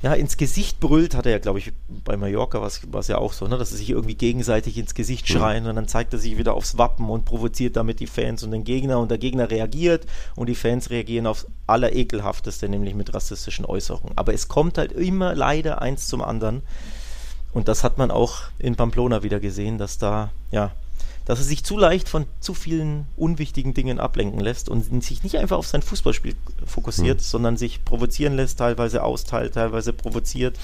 ja, ins Gesicht brüllt, hat er ja, glaube ich, bei Mallorca war es ja auch so, ne, dass sie sich irgendwie gegenseitig ins Gesicht mhm. schreien und dann zeigt er sich wieder aufs Wappen und provoziert damit die Fans und den Gegner und der Gegner reagiert und die Fans reagieren aufs Allerekelhafteste, nämlich mit rassistischen Äußerungen. Aber es kommt halt immer leider eins zum anderen und das hat man auch in Pamplona wieder gesehen, dass da, ja, dass er sich zu leicht von zu vielen unwichtigen Dingen ablenken lässt und sich nicht einfach auf sein Fußballspiel fokussiert, mhm. sondern sich provozieren lässt, teilweise austeilt, teilweise provoziert.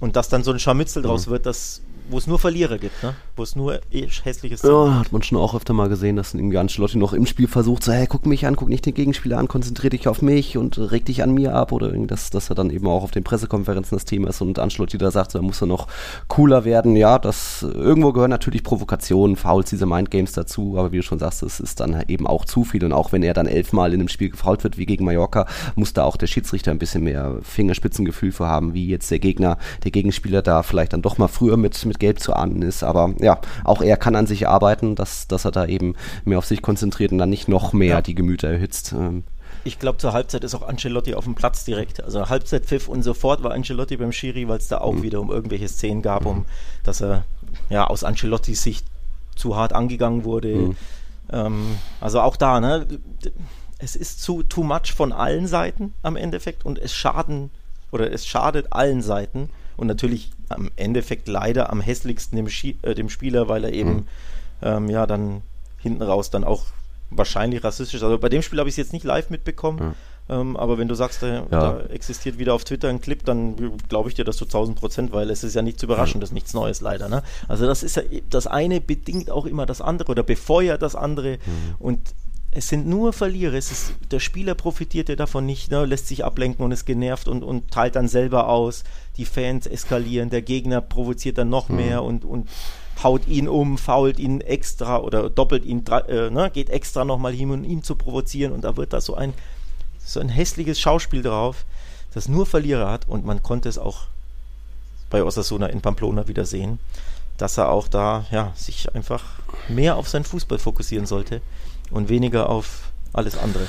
Und dass dann so ein Scharmützel draus mhm. wird, das wo es nur Verlierer gibt, ne? wo es nur eh hässliches Ja, hat man schon auch öfter mal gesehen, dass irgendwie Ancelotti noch im Spiel versucht, so, hey, guck mich an, guck nicht den Gegenspieler an, konzentrier dich auf mich und reg dich an mir ab oder dass, dass er dann eben auch auf den Pressekonferenzen das Thema ist und Ancelotti da sagt, so, er muss er noch cooler werden. Ja, das irgendwo gehören natürlich Provokationen, Fouls, diese Mindgames dazu, aber wie du schon sagst, es ist dann eben auch zu viel und auch wenn er dann elfmal in einem Spiel gefault wird, wie gegen Mallorca, muss da auch der Schiedsrichter ein bisschen mehr Fingerspitzengefühl für haben, wie jetzt der Gegner, der Gegenspieler da vielleicht dann doch mal früher mit, mit gelb zu ahnen ist. Aber ja, auch er kann an sich arbeiten, dass, dass er da eben mehr auf sich konzentriert und dann nicht noch mehr ja. die Gemüter erhitzt. Ähm. Ich glaube, zur Halbzeit ist auch Ancelotti auf dem Platz direkt. Also Halbzeitpfiff und sofort war Ancelotti beim Schiri, weil es da auch mhm. wieder um irgendwelche Szenen gab, um dass er ja aus Ancelottis Sicht zu hart angegangen wurde. Mhm. Ähm, also auch da, ne? Es ist zu too much von allen Seiten am Endeffekt und es schaden oder es schadet allen Seiten und natürlich am Endeffekt leider am hässlichsten dem, Schie äh, dem Spieler, weil er eben mhm. ähm, ja dann hinten raus dann auch wahrscheinlich rassistisch. ist. Also bei dem Spiel habe ich es jetzt nicht live mitbekommen. Mhm. Ähm, aber wenn du sagst, äh, ja. da existiert wieder auf Twitter ein Clip, dann glaube ich dir das zu 1000 Prozent, weil es ist ja nicht zu überraschen, das ist nichts Neues leider. Ne? Also das ist ja, das eine bedingt auch immer das andere oder befeuert das andere. Mhm. Und es sind nur Verlierer. Es ist, der Spieler profitiert ja davon nicht, ne, lässt sich ablenken und ist genervt und, und teilt dann selber aus. Die Fans eskalieren, der Gegner provoziert dann noch mhm. mehr und, und haut ihn um, fault ihn extra oder doppelt ihn, äh, ne, geht extra nochmal hin, um ihn zu provozieren. Und da wird da so ein, so ein hässliches Schauspiel drauf, das nur Verlierer hat. Und man konnte es auch bei Osasuna in Pamplona wieder sehen, dass er auch da ja, sich einfach mehr auf seinen Fußball fokussieren sollte und weniger auf alles andere.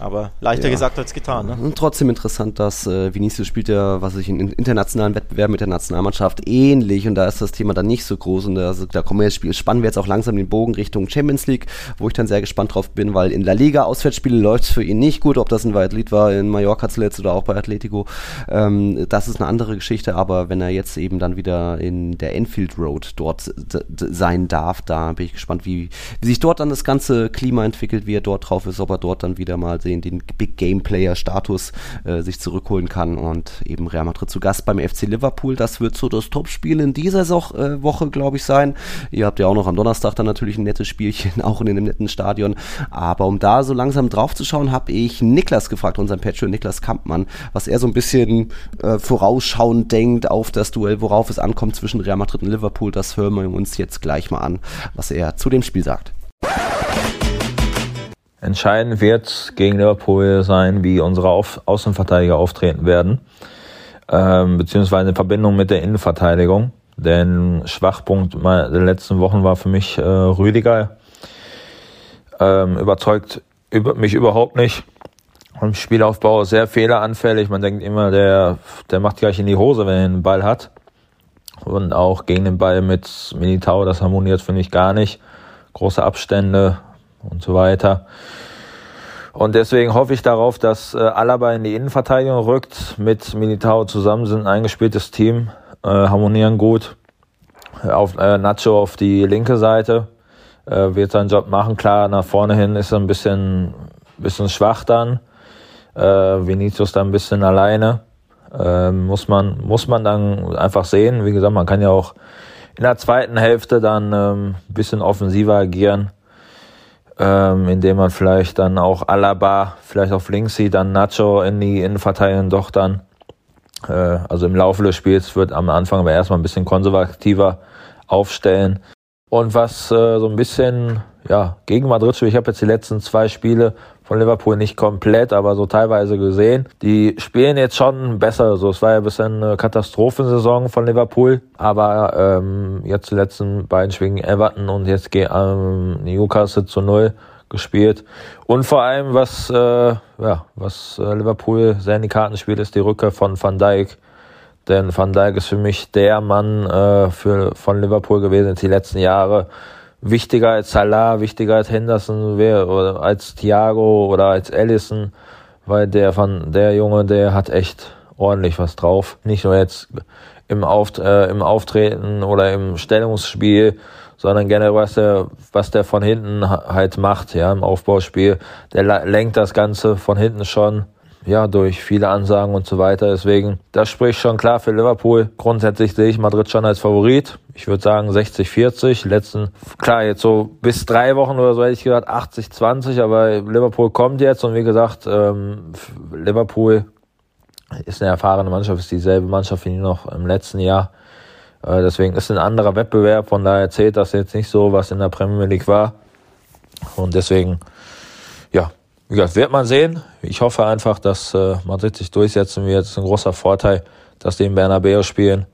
Aber leichter ja. gesagt als getan. Ne? Und trotzdem interessant, dass äh, Vinicius spielt ja, was ich in internationalen Wettbewerben mit der Nationalmannschaft ähnlich und da ist das Thema dann nicht so groß und da, also, da kommen wir jetzt, spannen wir jetzt auch langsam den Bogen Richtung Champions League, wo ich dann sehr gespannt drauf bin, weil in La Liga Auswärtsspiele läuft es für ihn nicht gut, ob das ein Valladolid war, in Mallorca zuletzt oder auch bei Atletico. Ähm, das ist eine andere Geschichte, aber wenn er jetzt eben dann wieder in der Enfield Road dort sein darf, da bin ich gespannt, wie, wie sich dort dann das ganze Klima entwickelt, wie er dort drauf ist, ob er dort dann wieder mal den, den Big Game Player Status äh, sich zurückholen kann und eben Real Madrid zu Gast beim FC Liverpool. Das wird so das Topspiel in dieser so äh, Woche, glaube ich, sein. Ihr habt ja auch noch am Donnerstag dann natürlich ein nettes Spielchen, auch in einem netten Stadion. Aber um da so langsam drauf zu schauen, habe ich Niklas gefragt, unseren Patron Niklas Kampmann, was er so ein bisschen äh, vorausschauend denkt auf das Duell, worauf es ankommt zwischen Real Madrid und Liverpool. Das hören wir uns jetzt gleich mal an, was er zu dem Spiel sagt. Entscheidend wird gegen Liverpool sein, wie unsere Auf Außenverteidiger auftreten werden, ähm, beziehungsweise in Verbindung mit der Innenverteidigung. Denn Schwachpunkt der letzten Wochen war für mich äh, Rüdiger. Ähm, überzeugt über, mich überhaupt nicht. Im Spielaufbau sehr fehleranfällig. Man denkt immer, der, der macht gleich in die Hose, wenn er den Ball hat. Und auch gegen den Ball mit Militao, das harmoniert finde ich gar nicht. Große Abstände und so weiter. Und deswegen hoffe ich darauf, dass äh, Alaba in die Innenverteidigung rückt. Mit Militao zusammen sind ein eingespieltes Team, äh, harmonieren gut. Auf äh, Nacho auf die linke Seite äh, wird seinen Job machen. Klar, nach vorne hin ist er ein bisschen, bisschen schwach dann. Äh, Vinicius dann ein bisschen alleine. Äh, muss man muss man dann einfach sehen. Wie gesagt, man kann ja auch in der zweiten Hälfte dann ähm, ein bisschen offensiver agieren ähm, indem man vielleicht dann auch Alaba vielleicht auf links sieht, dann Nacho in die Innenverteidigung doch dann. Äh, also im Laufe des Spiels wird am Anfang aber erstmal ein bisschen konservativer aufstellen. Und was äh, so ein bisschen ja, gegen Madrid spielt, ich habe jetzt die letzten zwei Spiele von Liverpool nicht komplett, aber so teilweise gesehen. Die spielen jetzt schon besser. So, es war ja ein bisschen eine Katastrophensaison von Liverpool, aber ähm, jetzt die letzten beiden Spiele gegen Everton und jetzt gegen ähm, Newcastle zu null gespielt. Und vor allem, was, äh, ja, was äh, Liverpool sehr in die Karten spielt, ist die Rückkehr von Van Dijk. Denn Van Dijk ist für mich der Mann äh, für, von Liverpool gewesen die letzten Jahre wichtiger als Salah, wichtiger als Henderson, wer, oder als Thiago oder als Allison, weil der von der Junge, der hat echt ordentlich was drauf. Nicht nur jetzt im, Auft äh, im Auftreten oder im Stellungsspiel, sondern generell was der, was der von hinten halt macht, ja, im Aufbauspiel. Der lenkt das Ganze von hinten schon ja, durch viele Ansagen und so weiter. Deswegen, das spricht schon klar für Liverpool. Grundsätzlich sehe ich Madrid schon als Favorit. Ich würde sagen 60-40. Letzten, klar, jetzt so bis drei Wochen oder so hätte ich gesagt 80-20, aber Liverpool kommt jetzt und wie gesagt, ähm, Liverpool ist eine erfahrene Mannschaft, ist dieselbe Mannschaft wie noch im letzten Jahr. Äh, deswegen ist ein anderer Wettbewerb, von daher zählt das jetzt nicht so, was in der Premier League war. Und deswegen, gesagt, wird man sehen. Ich hoffe einfach, dass äh, Madrid sich durchsetzen wird. Es ist ein großer Vorteil, dass die in Bernabeu spielen.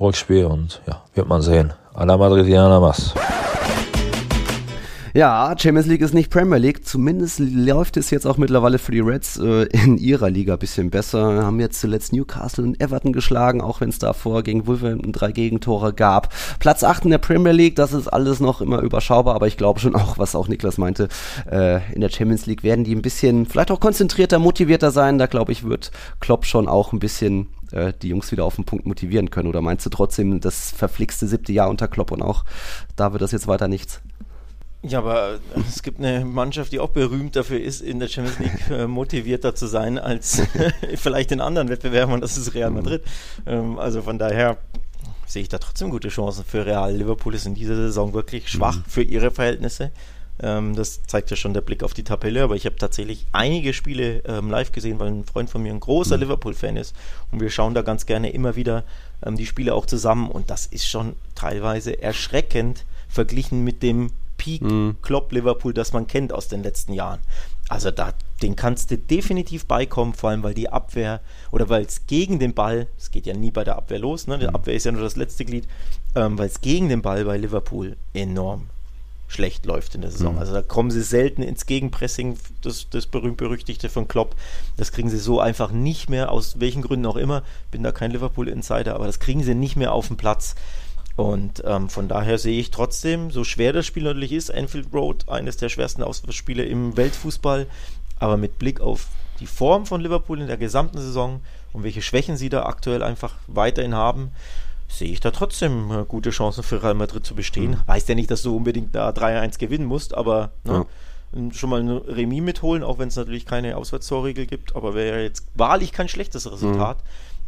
Rückspiel und ja, wird man sehen. A la Madridiana más. Ja, Champions League ist nicht Premier League. Zumindest läuft es jetzt auch mittlerweile für die Reds äh, in ihrer Liga ein bisschen besser. Haben jetzt zuletzt Newcastle und Everton geschlagen, auch wenn es davor gegen Wolverhampton drei Gegentore gab. Platz 8 in der Premier League, das ist alles noch immer überschaubar, aber ich glaube schon auch, was auch Niklas meinte, äh, in der Champions League werden die ein bisschen, vielleicht auch konzentrierter, motivierter sein. Da glaube ich, wird Klopp schon auch ein bisschen äh, die Jungs wieder auf den Punkt motivieren können. Oder meinst du trotzdem das verflixte siebte Jahr unter Klopp und auch da wird das jetzt weiter nichts? Ja, aber es gibt eine Mannschaft, die auch berühmt dafür ist, in der Champions League äh, motivierter zu sein als vielleicht in anderen Wettbewerben und das ist Real. Madrid. Ähm, also von daher sehe ich da trotzdem gute Chancen für Real. Liverpool ist in dieser Saison wirklich schwach mhm. für ihre Verhältnisse. Ähm, das zeigt ja schon der Blick auf die Tabelle, aber ich habe tatsächlich einige Spiele ähm, live gesehen, weil ein Freund von mir ein großer mhm. Liverpool-Fan ist und wir schauen da ganz gerne immer wieder die Spiele auch zusammen und das ist schon teilweise erschreckend verglichen mit dem Peak mhm. Klopp Liverpool, das man kennt aus den letzten Jahren. Also da, den kannst du definitiv beikommen, vor allem weil die Abwehr oder weil es gegen den Ball, es geht ja nie bei der Abwehr los, ne? die mhm. Abwehr ist ja nur das letzte Glied, ähm, weil es gegen den Ball bei Liverpool enorm schlecht läuft in der Saison. Mhm. Also da kommen sie selten ins Gegenpressing, das, das berühmt-berüchtigte von Klopp. Das kriegen sie so einfach nicht mehr, aus welchen Gründen auch immer. Bin da kein Liverpool-Insider, aber das kriegen sie nicht mehr auf den Platz. Und ähm, von daher sehe ich trotzdem, so schwer das Spiel natürlich ist, Anfield Road, eines der schwersten Auswärtsspiele im Weltfußball, aber mit Blick auf die Form von Liverpool in der gesamten Saison und welche Schwächen sie da aktuell einfach weiterhin haben, sehe ich da trotzdem äh, gute Chancen für Real Madrid zu bestehen. Mhm. Heißt ja nicht, dass du unbedingt da 3-1 gewinnen musst, aber ne, ja. schon mal ein Remis mitholen, auch wenn es natürlich keine Auswärtstorregel gibt, aber wäre ja jetzt wahrlich kein schlechtes Resultat. Mhm.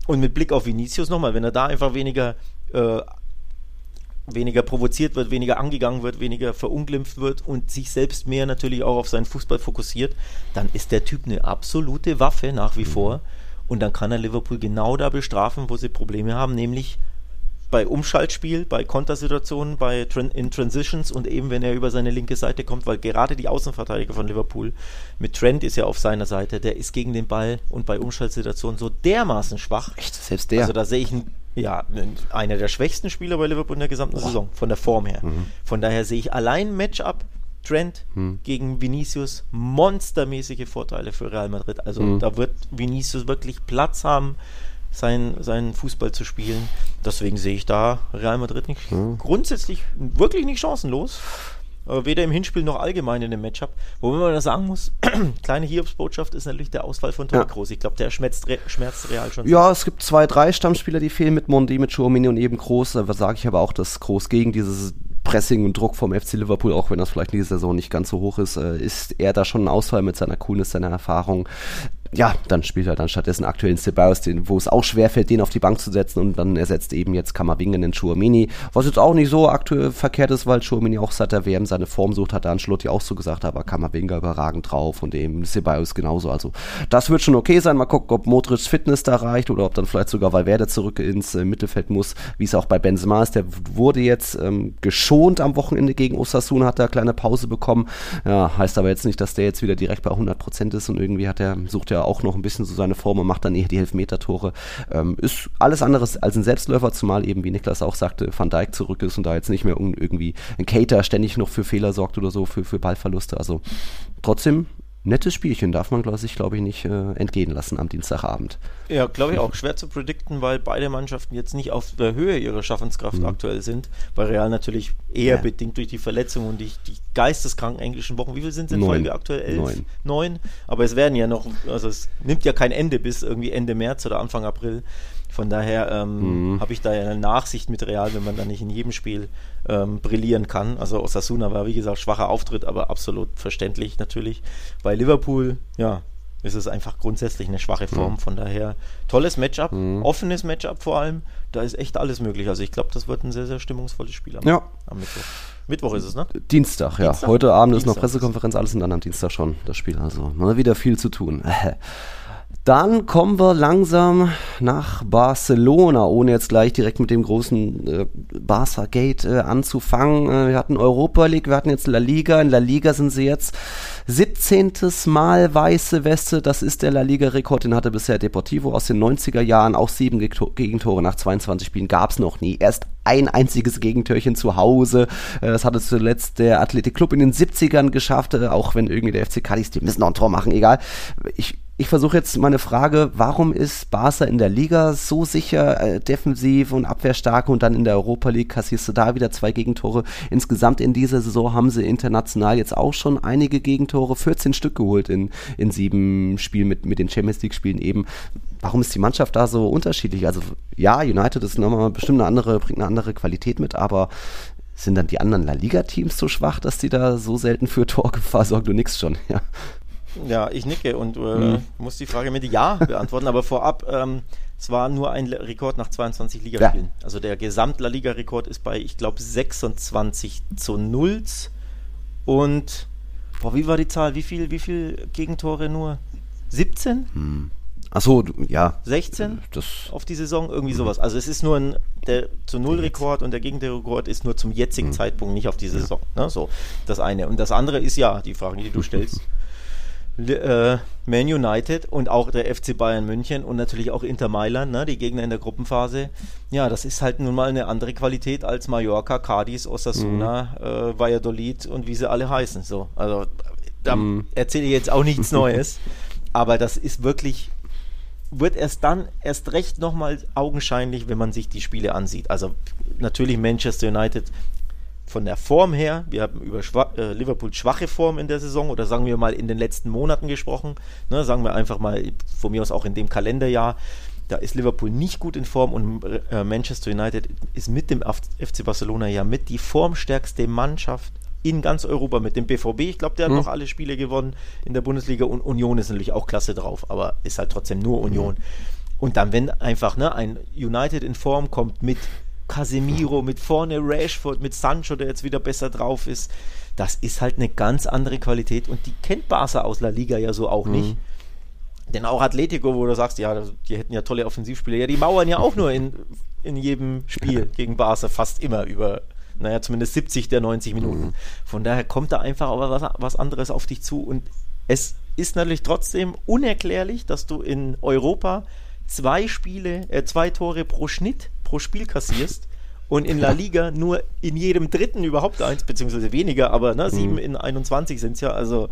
Und mit Blick auf Vinicius nochmal, wenn er da einfach weniger äh, weniger provoziert wird, weniger angegangen wird, weniger verunglimpft wird und sich selbst mehr natürlich auch auf seinen Fußball fokussiert, dann ist der Typ eine absolute Waffe nach wie mhm. vor. Und dann kann er Liverpool genau da bestrafen, wo sie Probleme haben, nämlich bei Umschaltspiel, bei Kontersituationen, bei Tran in Transitions und eben wenn er über seine linke Seite kommt, weil gerade die Außenverteidiger von Liverpool mit Trent ist ja auf seiner Seite, der ist gegen den Ball und bei Umschaltsituationen so dermaßen schwach. Echt, selbst der. Also da sehe ich einen ja, einer der schwächsten Spieler bei Liverpool in der gesamten Boah. Saison, von der Form her. Mhm. Von daher sehe ich allein Matchup Trent mhm. gegen Vinicius monstermäßige Vorteile für Real Madrid. Also mhm. da wird Vinicius wirklich Platz haben, sein, seinen Fußball zu spielen. Deswegen sehe ich da Real Madrid nicht mhm. grundsätzlich wirklich nicht chancenlos. Äh, weder im Hinspiel noch allgemein in dem Matchup. Wobei man da sagen muss, kleine Hiobsbotschaft ist natürlich der Ausfall von Toni ja. Kroos. Ich glaube, der schmerzt, schmerzt Real schon. Ja, es gibt zwei, drei Stammspieler, die fehlen mit Mondi, mit Schuomini und eben Kroos. Da sage ich aber auch, dass Kroos gegen dieses Pressing und Druck vom FC Liverpool, auch wenn das vielleicht in dieser Saison nicht ganz so hoch ist, äh, ist er da schon ein Ausfall mit seiner Coolness, seiner Erfahrung ja, dann spielt er dann stattdessen aktuell in Ceballos, den, wo es auch schwerfällt, den auf die Bank zu setzen. Und dann ersetzt eben jetzt Kammerwingen in Schuamini, was jetzt auch nicht so aktuell verkehrt ist, weil Schuamini auch der WM seine Form sucht, hat da Ancelotti auch so gesagt, aber Kammerwinger überragend drauf und eben Ceballos genauso, also das wird schon okay sein, mal gucken, ob Modric Fitness da reicht oder ob dann vielleicht sogar Valverde zurück ins äh, Mittelfeld muss, wie es auch bei Benzema ist, der wurde jetzt ähm, geschont am Wochenende gegen Osasuna, hat da eine kleine Pause bekommen, ja, heißt aber jetzt nicht, dass der jetzt wieder direkt bei 100% ist und irgendwie hat er, sucht er auch noch ein bisschen so seine Form und macht dann eher die Elfmeter-Tore. Ähm, ist alles anderes als ein Selbstläufer, zumal eben, wie Niklas auch sagte, Van Dijk zurück ist und da jetzt nicht mehr irgendwie ein Cater ständig noch für Fehler sorgt oder so, für, für Ballverluste. Also trotzdem nettes Spielchen darf man sich, glaube ich, nicht äh, entgehen lassen am Dienstagabend. Ja, glaube ich auch. Schwer zu predikten, weil beide Mannschaften jetzt nicht auf der Höhe ihrer Schaffenskraft mhm. aktuell sind. Weil Real natürlich eher ja. bedingt durch die Verletzung und die, die geisteskranken englischen Wochen. Wie viel sind es in Neun. Folge aktuell? Elf? Neun. Neun. Aber es werden ja noch, also es nimmt ja kein Ende bis irgendwie Ende März oder Anfang April. Von daher ähm, mhm. habe ich da ja eine Nachsicht mit Real, wenn man da nicht in jedem Spiel ähm, brillieren kann. Also Osasuna war, wie gesagt, schwacher Auftritt, aber absolut verständlich natürlich. Bei Liverpool, ja, ist es einfach grundsätzlich eine schwache Form. Mhm. Von daher tolles Matchup, mhm. offenes Matchup vor allem. Da ist echt alles möglich. Also ich glaube, das wird ein sehr, sehr stimmungsvolles Spiel am, ja. am Mittwoch. Mittwoch ist es, ne? Dienstag, ja. Dienstag? Heute Abend Dienstag ist noch Pressekonferenz, alles und dann am Dienstag schon das Spiel. Also mal wieder viel zu tun. Dann kommen wir langsam nach Barcelona, ohne jetzt gleich direkt mit dem großen äh, Barca Gate äh, anzufangen. Äh, wir hatten Europa League, wir hatten jetzt La Liga. In La Liga sind sie jetzt 17. Mal weiße Weste. Das ist der La Liga-Rekord, den hatte bisher Deportivo aus den 90er Jahren. Auch sieben Gegentore nach 22 Spielen gab es noch nie. Erst ein einziges Gegentörchen zu Hause. Äh, das hatte zuletzt der Athletic Club in den 70ern geschafft, äh, auch wenn irgendwie der FC Cadiz, die müssen noch ein Tor machen, egal. Ich ich versuche jetzt meine Frage, warum ist Barca in der Liga so sicher äh, defensiv und abwehrstark und dann in der Europa League kassierst du da wieder zwei Gegentore. Insgesamt in dieser Saison haben sie international jetzt auch schon einige Gegentore, 14 Stück geholt in, in sieben Spielen mit, mit den Champions League Spielen eben. Warum ist die Mannschaft da so unterschiedlich? Also ja, United ist nochmal bestimmt eine andere, bringt eine andere Qualität mit, aber sind dann die anderen La Liga Teams so schwach, dass die da so selten für Torgefahr sorgen? Du nix schon, ja. Ja, ich nicke und äh, hm. muss die Frage mit Ja beantworten, aber vorab, ähm, es war nur ein Rekord nach 22 Ligaspielen. Ja. Also der Gesamt-La Liga-Rekord ist bei, ich glaube, 26 zu 0 und boah, wie war die Zahl? Wie viel, wie viel Gegentore nur? 17? Hm. Achso, ja. 16 das auf die Saison, irgendwie mhm. sowas. Also es ist nur ein der zu Null Rekord und der Gegenrekord ist nur zum jetzigen mhm. Zeitpunkt, nicht auf die Saison. Ja. Ne? So, das eine. Und das andere ist ja die Frage, die du stellst. Äh, Man United und auch der FC Bayern München und natürlich auch Inter Mailand, ne, die Gegner in der Gruppenphase. Ja, das ist halt nun mal eine andere Qualität als Mallorca, Cadiz, Osasuna, mhm. äh, Valladolid und wie sie alle heißen. So, also da mhm. erzähle ich jetzt auch nichts Neues, aber das ist wirklich wird erst dann erst recht nochmal augenscheinlich, wenn man sich die Spiele ansieht. Also natürlich Manchester United von der Form her, wir haben über Schwa äh, Liverpool schwache Form in der Saison oder sagen wir mal in den letzten Monaten gesprochen, ne, sagen wir einfach mal von mir aus auch in dem Kalenderjahr, da ist Liverpool nicht gut in Form und äh, Manchester United ist mit dem FC Barcelona ja mit die formstärkste Mannschaft in ganz Europa mit dem BVB. Ich glaube, der hat mhm. noch alle Spiele gewonnen in der Bundesliga und Union ist natürlich auch klasse drauf, aber ist halt trotzdem nur Union. Mhm. Und dann, wenn einfach ne, ein United in Form kommt mit Casemiro, mit vorne Rashford, mit Sancho, der jetzt wieder besser drauf ist. Das ist halt eine ganz andere Qualität und die kennt Barca aus La Liga ja so auch mhm. nicht. Denn auch Atletico, wo du sagst, ja, die hätten ja tolle Offensivspieler, ja, die mauern ja auch nur in, in jedem Spiel gegen Barca, fast immer über, naja, zumindest 70 der 90 Minuten. Mhm. Von daher kommt da einfach aber was, was anderes auf dich zu und es ist natürlich trotzdem unerklärlich, dass du in Europa zwei Spiele, äh, zwei Tore pro Schnitt pro Spiel kassierst und in La Liga nur in jedem dritten überhaupt eins, beziehungsweise weniger, aber ne, sieben mhm. in 21 sind es ja. Also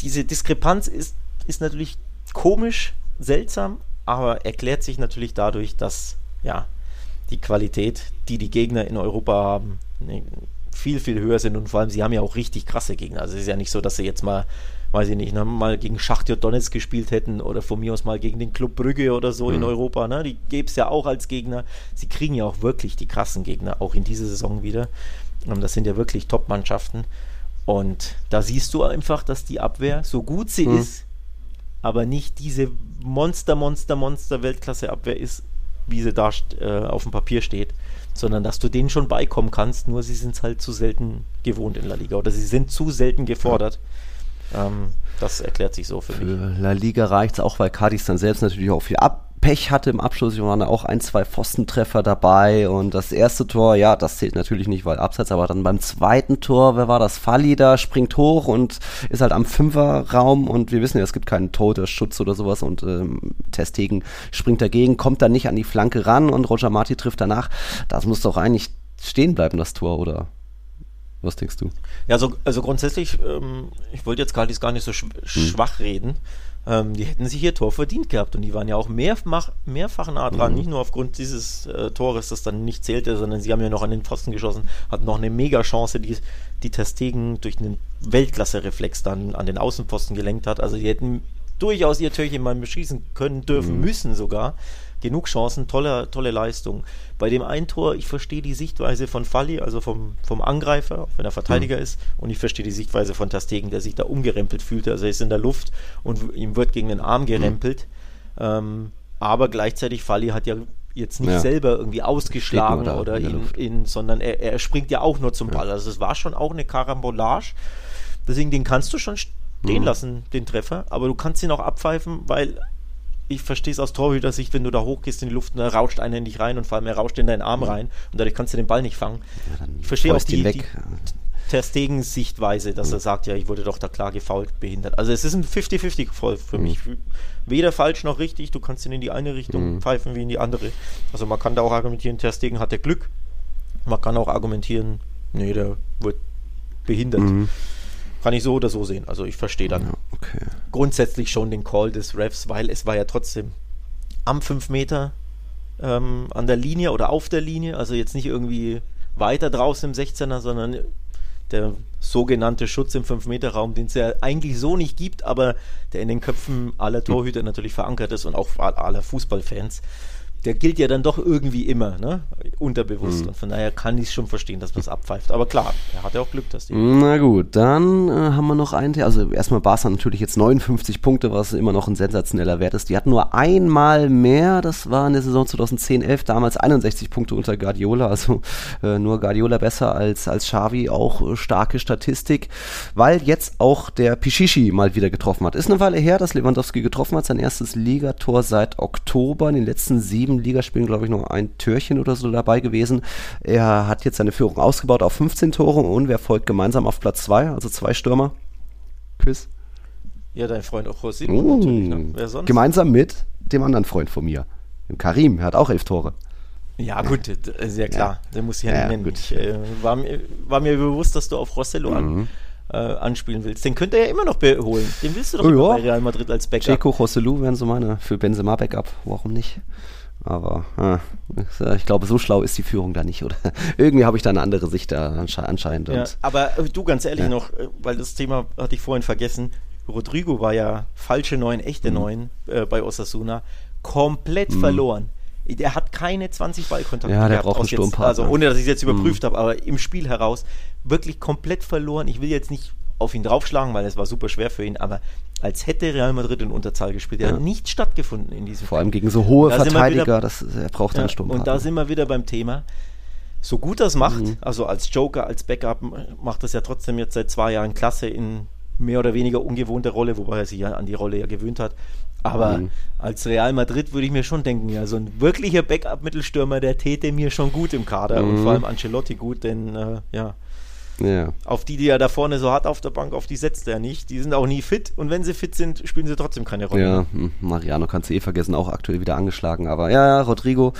diese Diskrepanz ist, ist natürlich komisch, seltsam, aber erklärt sich natürlich dadurch, dass ja die Qualität, die die Gegner in Europa haben, ne, viel, viel höher sind und vor allem sie haben ja auch richtig krasse Gegner. Also es ist ja nicht so, dass sie jetzt mal weiß ich nicht, ne, mal gegen Schachtjo Donetsk gespielt hätten oder von mir aus mal gegen den Club Brügge oder so mhm. in Europa. Ne? Die gäbe es ja auch als Gegner. Sie kriegen ja auch wirklich die krassen Gegner, auch in dieser Saison wieder. Und das sind ja wirklich Top-Mannschaften. Und da siehst du einfach, dass die Abwehr, so gut sie mhm. ist, aber nicht diese Monster, Monster, Monster Weltklasse-Abwehr ist, wie sie da äh, auf dem Papier steht, sondern dass du denen schon beikommen kannst, nur sie sind es halt zu selten gewohnt in La Liga oder sie sind zu selten gefordert. Ja. Ähm, das erklärt sich so für, für mich. La Liga reicht es auch, weil Cadiz dann selbst natürlich auch viel ab Pech hatte im Abschluss. Wir waren auch ein, zwei Pfostentreffer dabei und das erste Tor, ja, das zählt natürlich nicht, weil Abseits, aber dann beim zweiten Tor, wer war das? Falli da springt hoch und ist halt am Fünferraum und wir wissen ja, es gibt keinen Todeschutz oder sowas und ähm, Testegen springt dagegen, kommt dann nicht an die Flanke ran und Roger Marti trifft danach. Das muss doch eigentlich stehen bleiben, das Tor, oder? Was denkst du? Ja, also, also grundsätzlich, ähm, ich wollte jetzt gar nicht, gar nicht so sch hm. schwach reden. Ähm, die hätten sich hier Tor verdient gehabt und die waren ja auch mehrfach, mehrfach nah dran, mhm. nicht nur aufgrund dieses äh, Tores, das dann nicht zählte, sondern sie haben ja noch an den Pfosten geschossen, hatten noch eine mega Chance, die, die Testegen durch einen Weltklasse-Reflex dann an den Außenpfosten gelenkt hat. Also die hätten durchaus ihr Türchen mal beschießen können, dürfen, mhm. müssen sogar genug Chancen, tolle, tolle Leistung. Bei dem einen Tor, ich verstehe die Sichtweise von Falli, also vom, vom Angreifer, wenn er Verteidiger mhm. ist, und ich verstehe die Sichtweise von Tastegen, der sich da umgerempelt fühlte. Also er ist in der Luft und ihm wird gegen den Arm gerempelt. Mhm. Ähm, aber gleichzeitig Falli hat ja jetzt nicht ja. selber irgendwie ausgeschlagen oder, ihn, ihn, sondern er, er springt ja auch nur zum Ball. Also es war schon auch eine Karambolage. Deswegen, den kannst du schon stehen mhm. lassen, den Treffer, aber du kannst ihn auch abpfeifen, weil ich verstehe es aus Torhüter-Sicht, wenn du da hochgehst in die Luft und da rauscht einer in dich rein und vor allem er rauscht in deinen Arm rein und dadurch kannst du den Ball nicht fangen. Ja, ich verstehe auch die, die Ter Stegens Sichtweise, dass mhm. er sagt, ja, ich wurde doch da klar gefault, behindert. Also es ist ein 50-50 für mhm. mich. Weder falsch noch richtig, du kannst ihn in die eine Richtung mhm. pfeifen wie in die andere. Also man kann da auch argumentieren, Ter Stegen hatte Glück. Man kann auch argumentieren, nee, der wird behindert. Mhm. Kann ich so oder so sehen. Also ich verstehe dann ja, okay. grundsätzlich schon den Call des Refs, weil es war ja trotzdem am 5 Meter ähm, an der Linie oder auf der Linie, also jetzt nicht irgendwie weiter draußen im 16er, sondern der sogenannte Schutz im 5-Meter-Raum, den es ja eigentlich so nicht gibt, aber der in den Köpfen aller Torhüter natürlich verankert ist und auch aller Fußballfans der gilt ja dann doch irgendwie immer, ne? Unterbewusst. Mhm. Und von daher kann ich es schon verstehen, dass man es abpfeift. Aber klar, er hat ja auch Glück, dass die. Na gut, dann äh, haben wir noch einen. Also erstmal Barca natürlich jetzt 59 Punkte, was immer noch ein sensationeller Wert ist. Die hatten nur einmal mehr, das war in der Saison 2010-11, damals 61 Punkte unter Guardiola. Also äh, nur Guardiola besser als, als Xavi, auch äh, starke Statistik, weil jetzt auch der Pichichi mal wieder getroffen hat. Ist eine Weile her, dass Lewandowski getroffen hat, sein erstes Ligator seit Oktober in den letzten sieben sieben Ligaspielen, glaube ich, nur ein Türchen oder so dabei gewesen. Er hat jetzt seine Führung ausgebaut auf 15 Tore und wer folgt gemeinsam auf Platz 2, also zwei Stürmer. Quiz. Ja, dein Freund auch. Uh, natürlich. Ne? Wer sonst? Gemeinsam mit dem anderen Freund von mir, dem Karim. Er hat auch elf Tore. Ja, gut, ja klar. Ja. Der muss ich ja, ja nennen. Gut. Ich, äh, war, mir, war mir bewusst, dass du auf Rossello mhm. an, äh, anspielen willst. Den könnte er ja immer noch holen. Den willst du doch oh, bei Real Madrid als Backup. Checo, Rossellou wären so meine für Benzema Backup. Warum nicht? Aber äh, ich glaube, so schlau ist die Führung da nicht, oder? Irgendwie habe ich da eine andere Sicht da anscheinend. Ja, aber äh, du ganz ehrlich ja. noch, äh, weil das Thema hatte ich vorhin vergessen. Rodrigo war ja falsche Neun, echte mhm. Neun äh, bei Osasuna. Komplett mhm. verloren. Der hat keine 20 Ballkontakte ja, der gehabt. Braucht einen Sturmpartner. also ohne, dass ich es jetzt überprüft mhm. habe, aber im Spiel heraus wirklich komplett verloren. Ich will jetzt nicht auf ihn draufschlagen, weil es war super schwer für ihn, aber als hätte Real Madrid in Unterzahl gespielt. Der ja. hat nicht stattgefunden in diesem Vor allem gegen so hohe da Verteidiger, wieder, das, er braucht ja, einen Sturmpartner. Und da sind wir wieder beim Thema. So gut das macht, mhm. also als Joker, als Backup, macht das ja trotzdem jetzt seit zwei Jahren klasse in mehr oder weniger ungewohnter Rolle, wobei er sich ja an die Rolle ja gewöhnt hat. Aber mhm. als Real Madrid würde ich mir schon denken, ja, so ein wirklicher Backup-Mittelstürmer, der täte mir schon gut im Kader mhm. und vor allem Ancelotti gut, denn äh, ja, ja. Auf die, die er da vorne so hat auf der Bank, auf die setzt er nicht. Die sind auch nie fit und wenn sie fit sind, spielen sie trotzdem keine Rolle. Ja, hm, Mariano kannst du eh vergessen, auch aktuell wieder angeschlagen. Aber ja, ja, Rodrigo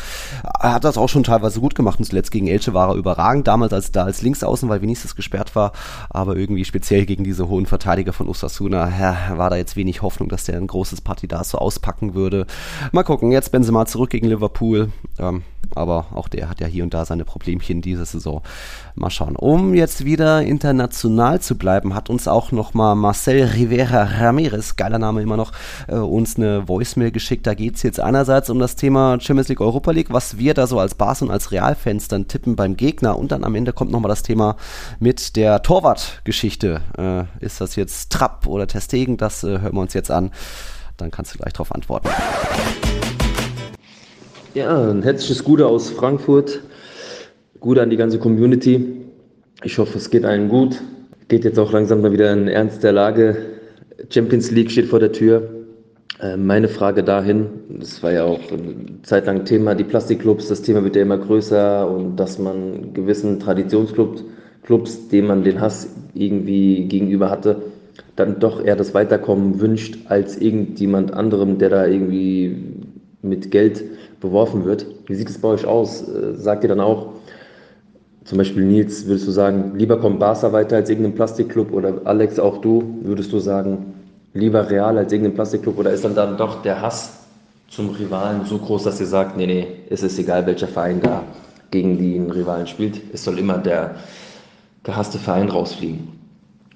hat das auch schon teilweise gut gemacht und zuletzt gegen Elche war er überragend. Damals als da als Linksaußen, weil Vinicius gesperrt war, aber irgendwie speziell gegen diese hohen Verteidiger von Osasuna, ja, war da jetzt wenig Hoffnung, dass der ein großes Party da so auspacken würde. Mal gucken, jetzt Benzema zurück gegen Liverpool. Ähm, aber auch der hat ja hier und da seine Problemchen diese Saison. Mal schauen. Um jetzt wieder international zu bleiben, hat uns auch nochmal Marcel Rivera Ramirez, geiler Name immer noch, äh, uns eine Voicemail geschickt. Da geht es jetzt einerseits um das Thema Champions League, Europa League, was wir da so als Bas und als Realfans dann tippen beim Gegner. Und dann am Ende kommt nochmal das Thema mit der Torwartgeschichte. Äh, ist das jetzt Trapp oder Testegen? Das äh, hören wir uns jetzt an. Dann kannst du gleich darauf antworten. Ja, ein herzliches Gute aus Frankfurt. Gute an die ganze Community. Ich hoffe, es geht allen gut. Geht jetzt auch langsam mal wieder in Ernst der Lage. Champions League steht vor der Tür. Äh, meine Frage dahin, das war ja auch eine Zeit lang Thema, die Plastikclubs, das Thema wird ja immer größer und dass man gewissen Traditionsclubs, Clubs, denen man den Hass irgendwie gegenüber hatte, dann doch eher das Weiterkommen wünscht als irgendjemand anderem, der da irgendwie mit Geld beworfen wird. Wie sieht es bei euch aus? Äh, sagt ihr dann auch, zum Beispiel Nils, würdest du sagen, lieber kommt Barca weiter als irgendein Plastikclub oder Alex, auch du, würdest du sagen, lieber Real als irgendein Plastikclub oder ist dann dann doch der Hass zum Rivalen so groß, dass ihr sagt, nee, nee, es ist egal, welcher Verein da gegen den Rivalen spielt, es soll immer der gehasste Verein rausfliegen.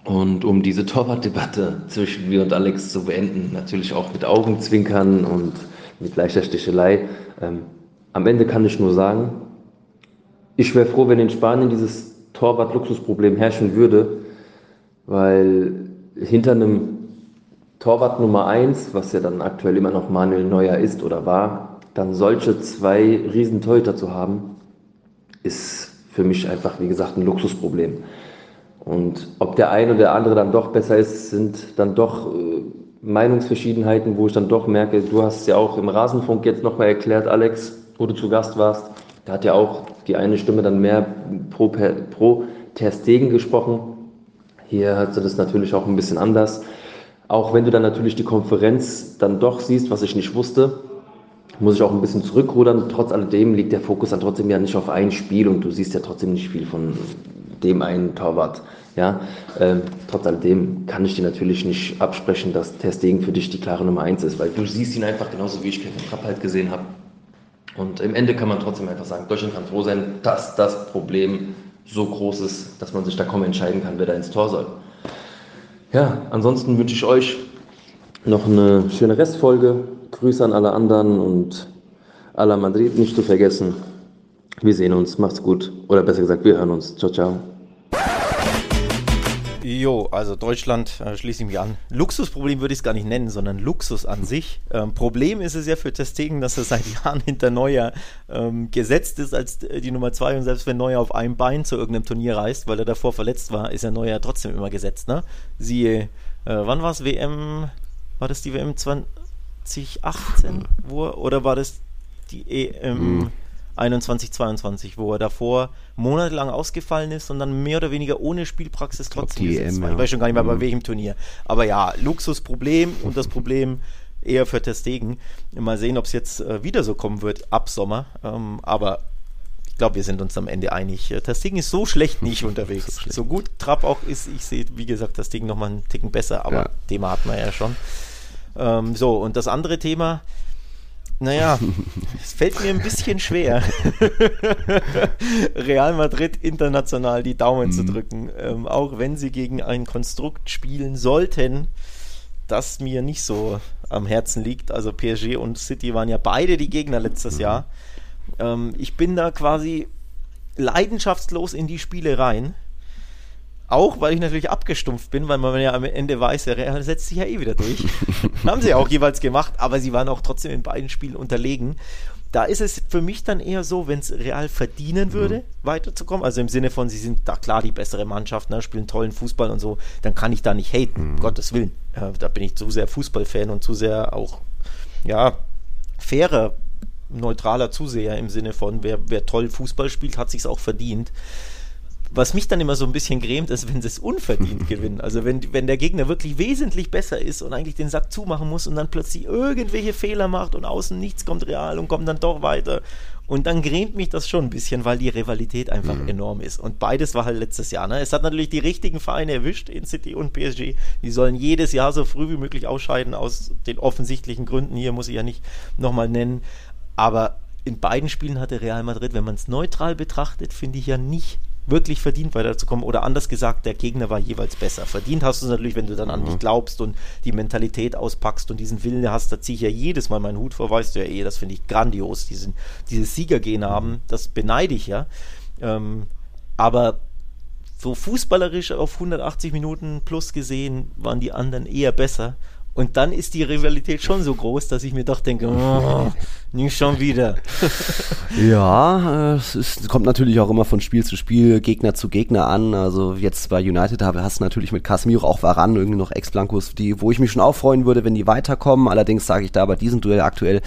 Und um diese Torwartdebatte zwischen mir und Alex zu beenden, natürlich auch mit Augenzwinkern und mit leichter Stichelei. Ähm, am Ende kann ich nur sagen, ich wäre froh, wenn in Spanien dieses Torwart-Luxusproblem herrschen würde, weil hinter einem Torwart Nummer 1, was ja dann aktuell immer noch Manuel Neuer ist oder war, dann solche zwei Riesentorhüter zu haben, ist für mich einfach, wie gesagt, ein Luxusproblem. Und ob der eine oder der andere dann doch besser ist, sind dann doch äh, Meinungsverschiedenheiten, wo ich dann doch merke, du hast es ja auch im Rasenfunk jetzt nochmal erklärt, Alex, wo du zu Gast warst. Da hat ja auch die eine Stimme dann mehr pro, pro Ter gesprochen. Hier hat sie das natürlich auch ein bisschen anders. Auch wenn du dann natürlich die Konferenz dann doch siehst, was ich nicht wusste, muss ich auch ein bisschen zurückrudern. Trotz alledem liegt der Fokus dann trotzdem ja nicht auf ein Spiel und du siehst ja trotzdem nicht viel von dem einen Torwart. Ja, ähm, trotz alledem kann ich dir natürlich nicht absprechen, dass Testing für dich die klare Nummer 1 ist, weil du siehst ihn einfach genauso wie ich Kevin Trapp halt gesehen habe. Und im Ende kann man trotzdem einfach sagen, Deutschland kann froh sein, dass das Problem so groß ist, dass man sich da kaum entscheiden kann, wer da ins Tor soll. Ja, ansonsten wünsche ich euch noch eine schöne Restfolge. Grüße an alle anderen und à la Madrid nicht zu vergessen. Wir sehen uns, macht's gut. Oder besser gesagt, wir hören uns. Ciao, ciao. Jo, also Deutschland äh, schließe ich mich an. Luxusproblem würde ich es gar nicht nennen, sondern Luxus an sich. Ähm, Problem ist es ja für Testegen, dass er seit Jahren hinter Neuer ähm, gesetzt ist als äh, die Nummer zwei und selbst wenn Neuer auf einem Bein zu irgendeinem Turnier reist, weil er davor verletzt war, ist er Neuer trotzdem immer gesetzt. Ne? Siehe, äh, wann war es WM? War das die WM 2018? Wo, oder war das die EM? Mhm. 21, 22, wo er davor monatelang ausgefallen ist und dann mehr oder weniger ohne Spielpraxis trotzdem EM, ja. Ich weiß schon gar nicht mehr, bei mhm. welchem Turnier. Aber ja, Luxusproblem und das Problem eher für Testegen. Mal sehen, ob es jetzt äh, wieder so kommen wird ab Sommer. Ähm, aber ich glaube, wir sind uns am Ende einig. Äh, Testegen ist so schlecht nicht unterwegs. so, so, gut Trapp auch ist, ich sehe, wie gesagt, Testegen nochmal einen Ticken besser, aber ja. Thema hatten wir ja schon. Ähm, so, und das andere Thema, naja, es fällt mir ein bisschen schwer, Real Madrid international die Daumen mhm. zu drücken, ähm, auch wenn sie gegen ein Konstrukt spielen sollten, das mir nicht so am Herzen liegt. Also PSG und City waren ja beide die Gegner letztes mhm. Jahr. Ähm, ich bin da quasi leidenschaftslos in die Spiele rein auch weil ich natürlich abgestumpft bin, weil man ja am Ende weiß, der Real setzt sich ja eh wieder durch. Haben sie ja auch jeweils gemacht, aber sie waren auch trotzdem in beiden Spielen unterlegen. Da ist es für mich dann eher so, wenn es Real verdienen würde, mhm. weiterzukommen, also im Sinne von, sie sind da klar die bessere Mannschaft, ne, spielen tollen Fußball und so, dann kann ich da nicht haten, mhm. um Gottes Willen. Äh, da bin ich zu sehr Fußballfan und zu sehr auch ja, fairer, neutraler Zuseher im Sinne von, wer, wer toll Fußball spielt, hat sich's auch verdient was mich dann immer so ein bisschen grämt, ist, wenn sie es unverdient gewinnen. Also wenn, wenn der Gegner wirklich wesentlich besser ist und eigentlich den Sack zumachen muss und dann plötzlich irgendwelche Fehler macht und außen nichts kommt real und kommt dann doch weiter. Und dann grämt mich das schon ein bisschen, weil die Rivalität einfach mhm. enorm ist. Und beides war halt letztes Jahr. Ne? Es hat natürlich die richtigen Vereine erwischt, in City und PSG. Die sollen jedes Jahr so früh wie möglich ausscheiden, aus den offensichtlichen Gründen. Hier muss ich ja nicht nochmal nennen. Aber in beiden Spielen hatte Real Madrid, wenn man es neutral betrachtet, finde ich ja nicht wirklich verdient weiterzukommen. Oder anders gesagt, der Gegner war jeweils besser. Verdient hast du es natürlich, wenn du dann an dich mhm. glaubst und die Mentalität auspackst und diesen Willen hast. Da ziehe ich ja jedes Mal meinen Hut vor, weißt du ja eh, das finde ich grandios. Diesen, dieses Siegergehen mhm. haben, das beneide ich ja. Ähm, aber so fußballerisch auf 180 Minuten plus gesehen waren die anderen eher besser. Und dann ist die Rivalität schon so groß, dass ich mir doch denke, oh, nicht schon wieder. ja, es ist, kommt natürlich auch immer von Spiel zu Spiel, Gegner zu Gegner an. Also jetzt bei United hast du natürlich mit Casemiro auch Varan irgendwie noch Ex-Blancos, die, wo ich mich schon auch freuen würde, wenn die weiterkommen. Allerdings sage ich da bei diesem Duell aktuell,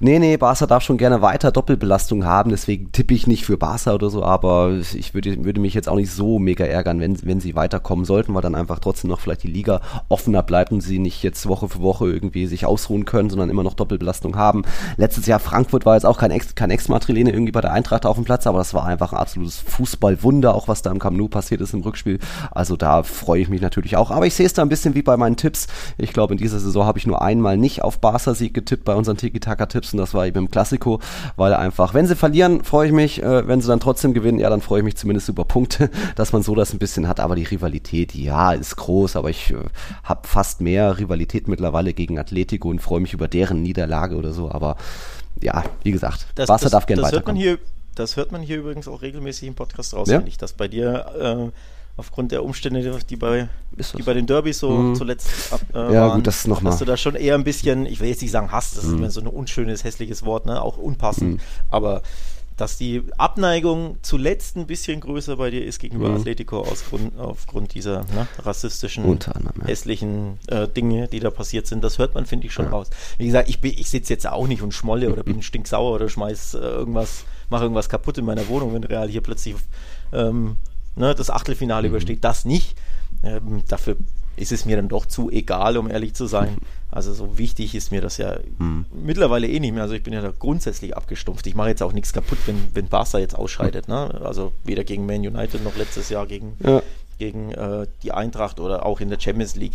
nee, nee, Barca darf schon gerne weiter Doppelbelastung haben, deswegen tippe ich nicht für Barca oder so, aber ich würde, würde mich jetzt auch nicht so mega ärgern, wenn, wenn sie weiterkommen sollten, weil dann einfach trotzdem noch vielleicht die Liga offener bleibt und sie nicht jetzt Woche für Woche irgendwie sich ausruhen können, sondern immer noch Doppelbelastung haben. Letztes Jahr Frankfurt war jetzt auch kein Ex, kein Ex-Matrilene irgendwie bei der Eintracht auf dem Platz, aber das war einfach ein absolutes Fußballwunder, auch was da im Camp Nou passiert ist im Rückspiel. Also da freue ich mich natürlich auch. Aber ich sehe es da ein bisschen wie bei meinen Tipps. Ich glaube, in dieser Saison habe ich nur einmal nicht auf Barca-Sieg getippt bei unseren Tiki-Taka-Tipps und das war eben im Klassiko, weil einfach, wenn sie verlieren, freue ich mich. Äh, wenn sie dann trotzdem gewinnen, ja, dann freue ich mich zumindest über Punkte, dass man so das ein bisschen hat. Aber die Rivalität, ja, ist groß, aber ich äh, habe fast mehr Rivalität Rivalität mittlerweile gegen Atletico und freue mich über deren Niederlage oder so. Aber ja, wie gesagt, das, Barca das, darf gerne weiterkommen. Hört man hier, das hört man hier übrigens auch regelmäßig im Podcast raus, ja? ich, dass bei dir äh, aufgrund der Umstände, die bei, die bei den Derbys so mhm. zuletzt ab, äh, ja, waren, gut, das noch mal. dass du da schon eher ein bisschen, ich will jetzt nicht sagen Hass, das mhm. ist immer so ein unschönes, hässliches Wort, ne? auch unpassend, mhm. aber dass die Abneigung zuletzt ein bisschen größer bei dir ist gegenüber mhm. Atletico aus Grund, aufgrund dieser ne, rassistischen, anderem, ja. hässlichen äh, Dinge, die da passiert sind. Das hört man, finde ich, schon ja. raus. Wie gesagt, ich, ich sitze jetzt auch nicht und schmolle oder bin stinksauer oder schmeiß äh, irgendwas, mache irgendwas kaputt in meiner Wohnung, wenn Real hier plötzlich ähm, ne, das Achtelfinale mhm. übersteht. Das nicht. Ähm, dafür ist es mir dann doch zu egal, um ehrlich zu sein. Also so wichtig ist mir das ja hm. mittlerweile eh nicht mehr. Also ich bin ja da grundsätzlich abgestumpft. Ich mache jetzt auch nichts kaputt, wenn, wenn Barca jetzt ausscheidet. Ne? Also weder gegen Man United noch letztes Jahr gegen, ja. gegen äh, die Eintracht oder auch in der Champions League.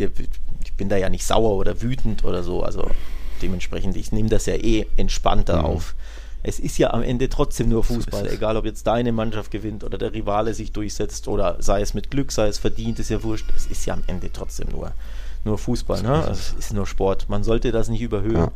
Ich bin da ja nicht sauer oder wütend oder so. Also dementsprechend, ich nehme das ja eh entspannter mhm. auf. Es ist ja am Ende trotzdem nur Fußball, egal ob jetzt deine Mannschaft gewinnt oder der Rivale sich durchsetzt oder sei es mit Glück, sei es verdient, ist ja wurscht. Es ist ja am Ende trotzdem nur nur Fußball, ne? Also es ist nur Sport. Man sollte das nicht überhöhen.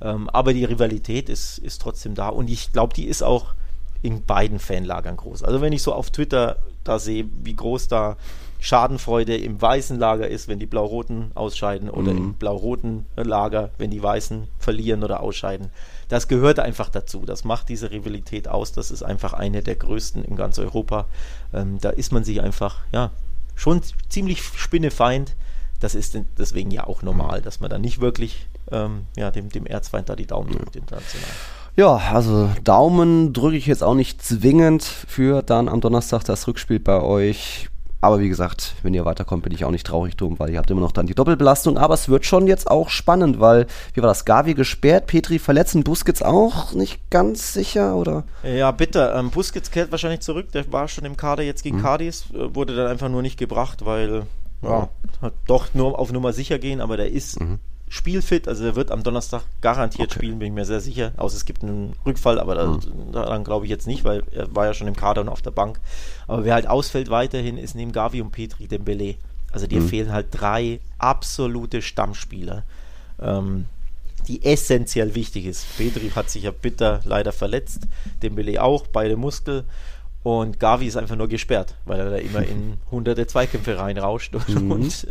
Ja. Ähm, aber die Rivalität ist, ist trotzdem da und ich glaube, die ist auch in beiden Fanlagern groß. Also wenn ich so auf Twitter da sehe, wie groß da Schadenfreude im weißen Lager ist, wenn die Blau-Roten ausscheiden oder mhm. im blau-roten Lager, wenn die Weißen verlieren oder ausscheiden. Das gehört einfach dazu. Das macht diese Rivalität aus. Das ist einfach eine der größten in ganz Europa. Ähm, da ist man sich einfach, ja, schon ziemlich spinnefeind das ist deswegen ja auch normal, dass man dann nicht wirklich ähm, ja, dem, dem Erzfeind da die Daumen drückt international. Ja, also Daumen drücke ich jetzt auch nicht zwingend für dann am Donnerstag das Rückspiel bei euch. Aber wie gesagt, wenn ihr weiterkommt, bin ich auch nicht traurig drum, weil ihr habt immer noch dann die Doppelbelastung. Aber es wird schon jetzt auch spannend, weil, wie war das, Gavi gesperrt, Petri verletzt und Busquets auch nicht ganz sicher, oder? Ja, bitte. Ähm, Busquets kehrt wahrscheinlich zurück. Der war schon im Kader jetzt gegen mhm. Cadiz, äh, wurde dann einfach nur nicht gebracht, weil ja, doch nur auf Nummer sicher gehen, aber der ist mhm. Spielfit, also er wird am Donnerstag garantiert okay. spielen, bin ich mir sehr sicher. Außer es gibt einen Rückfall, aber mhm. daran glaube ich jetzt nicht, weil er war ja schon im Kader und auf der Bank. Aber wer halt ausfällt weiterhin, ist neben Gavi und Petri Dembele. Also dir mhm. fehlen halt drei absolute Stammspieler. Ähm, die essentiell wichtig ist. Petri hat sich ja bitter leider verletzt, Dembele auch, beide Muskel. Und Gavi ist einfach nur gesperrt, weil er da immer in hunderte Zweikämpfe reinrauscht und, mhm. und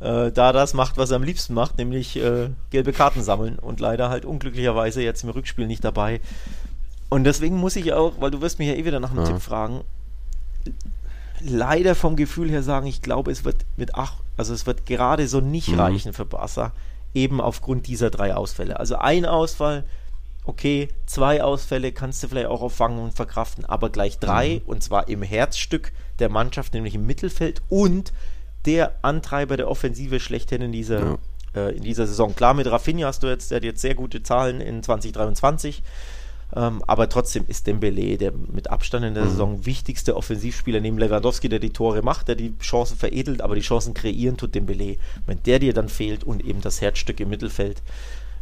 äh, da das macht, was er am liebsten macht, nämlich äh, gelbe Karten sammeln und leider halt unglücklicherweise jetzt im Rückspiel nicht dabei. Und deswegen muss ich auch, weil du wirst mich ja eh wieder nach einem ja. Tipp fragen, leider vom Gefühl her sagen, ich glaube, es wird mit ach, also es wird gerade so nicht mhm. reichen für Barca eben aufgrund dieser drei Ausfälle. Also ein Ausfall, okay, zwei Ausfälle kannst du vielleicht auch auffangen und verkraften, aber gleich drei, mhm. und zwar im Herzstück der Mannschaft, nämlich im Mittelfeld und der Antreiber der Offensive schlechthin in dieser, ja. äh, in dieser Saison. Klar, mit Rafinha hast du jetzt, der hat jetzt sehr gute Zahlen in 2023. Ähm, aber trotzdem ist Dembele der mit Abstand in der mhm. Saison wichtigste Offensivspieler neben Lewandowski, der die Tore macht, der die Chancen veredelt, aber die Chancen kreieren tut Dembele. Wenn der dir dann fehlt und eben das Herzstück im Mittelfeld,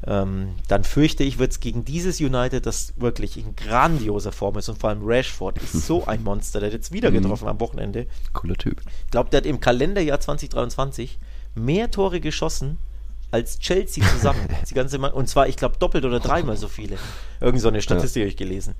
ähm, dann fürchte ich, wird es gegen dieses United, das wirklich in grandioser Form ist und vor allem Rashford ist so ein Monster, der hat jetzt wieder mhm. getroffen am Wochenende. Cooler Typ. Ich glaube, der hat im Kalenderjahr 2023 mehr Tore geschossen als Chelsea zusammen. die ganze Mann und zwar, ich glaube, doppelt oder dreimal so viele. Irgend so eine Statistik ja. habe ich gelesen.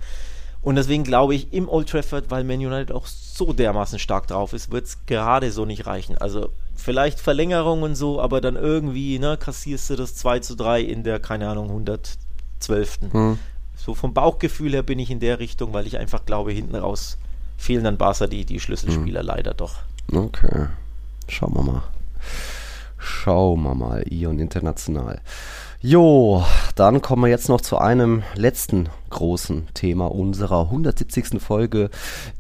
Und deswegen glaube ich, im Old Trafford, weil Man United auch so dermaßen stark drauf ist, wird es gerade so nicht reichen. Also vielleicht Verlängerung und so, aber dann irgendwie, ne, kassierst du das 2 zu 3 in der, keine Ahnung, 112. Hm. So vom Bauchgefühl her bin ich in der Richtung, weil ich einfach glaube, hinten raus fehlen dann Barca die, die Schlüsselspieler hm. leider doch. Okay. Schauen wir mal. Schauen wir mal, Ion International. Jo, dann kommen wir jetzt noch zu einem letzten großen Thema unserer 170. Folge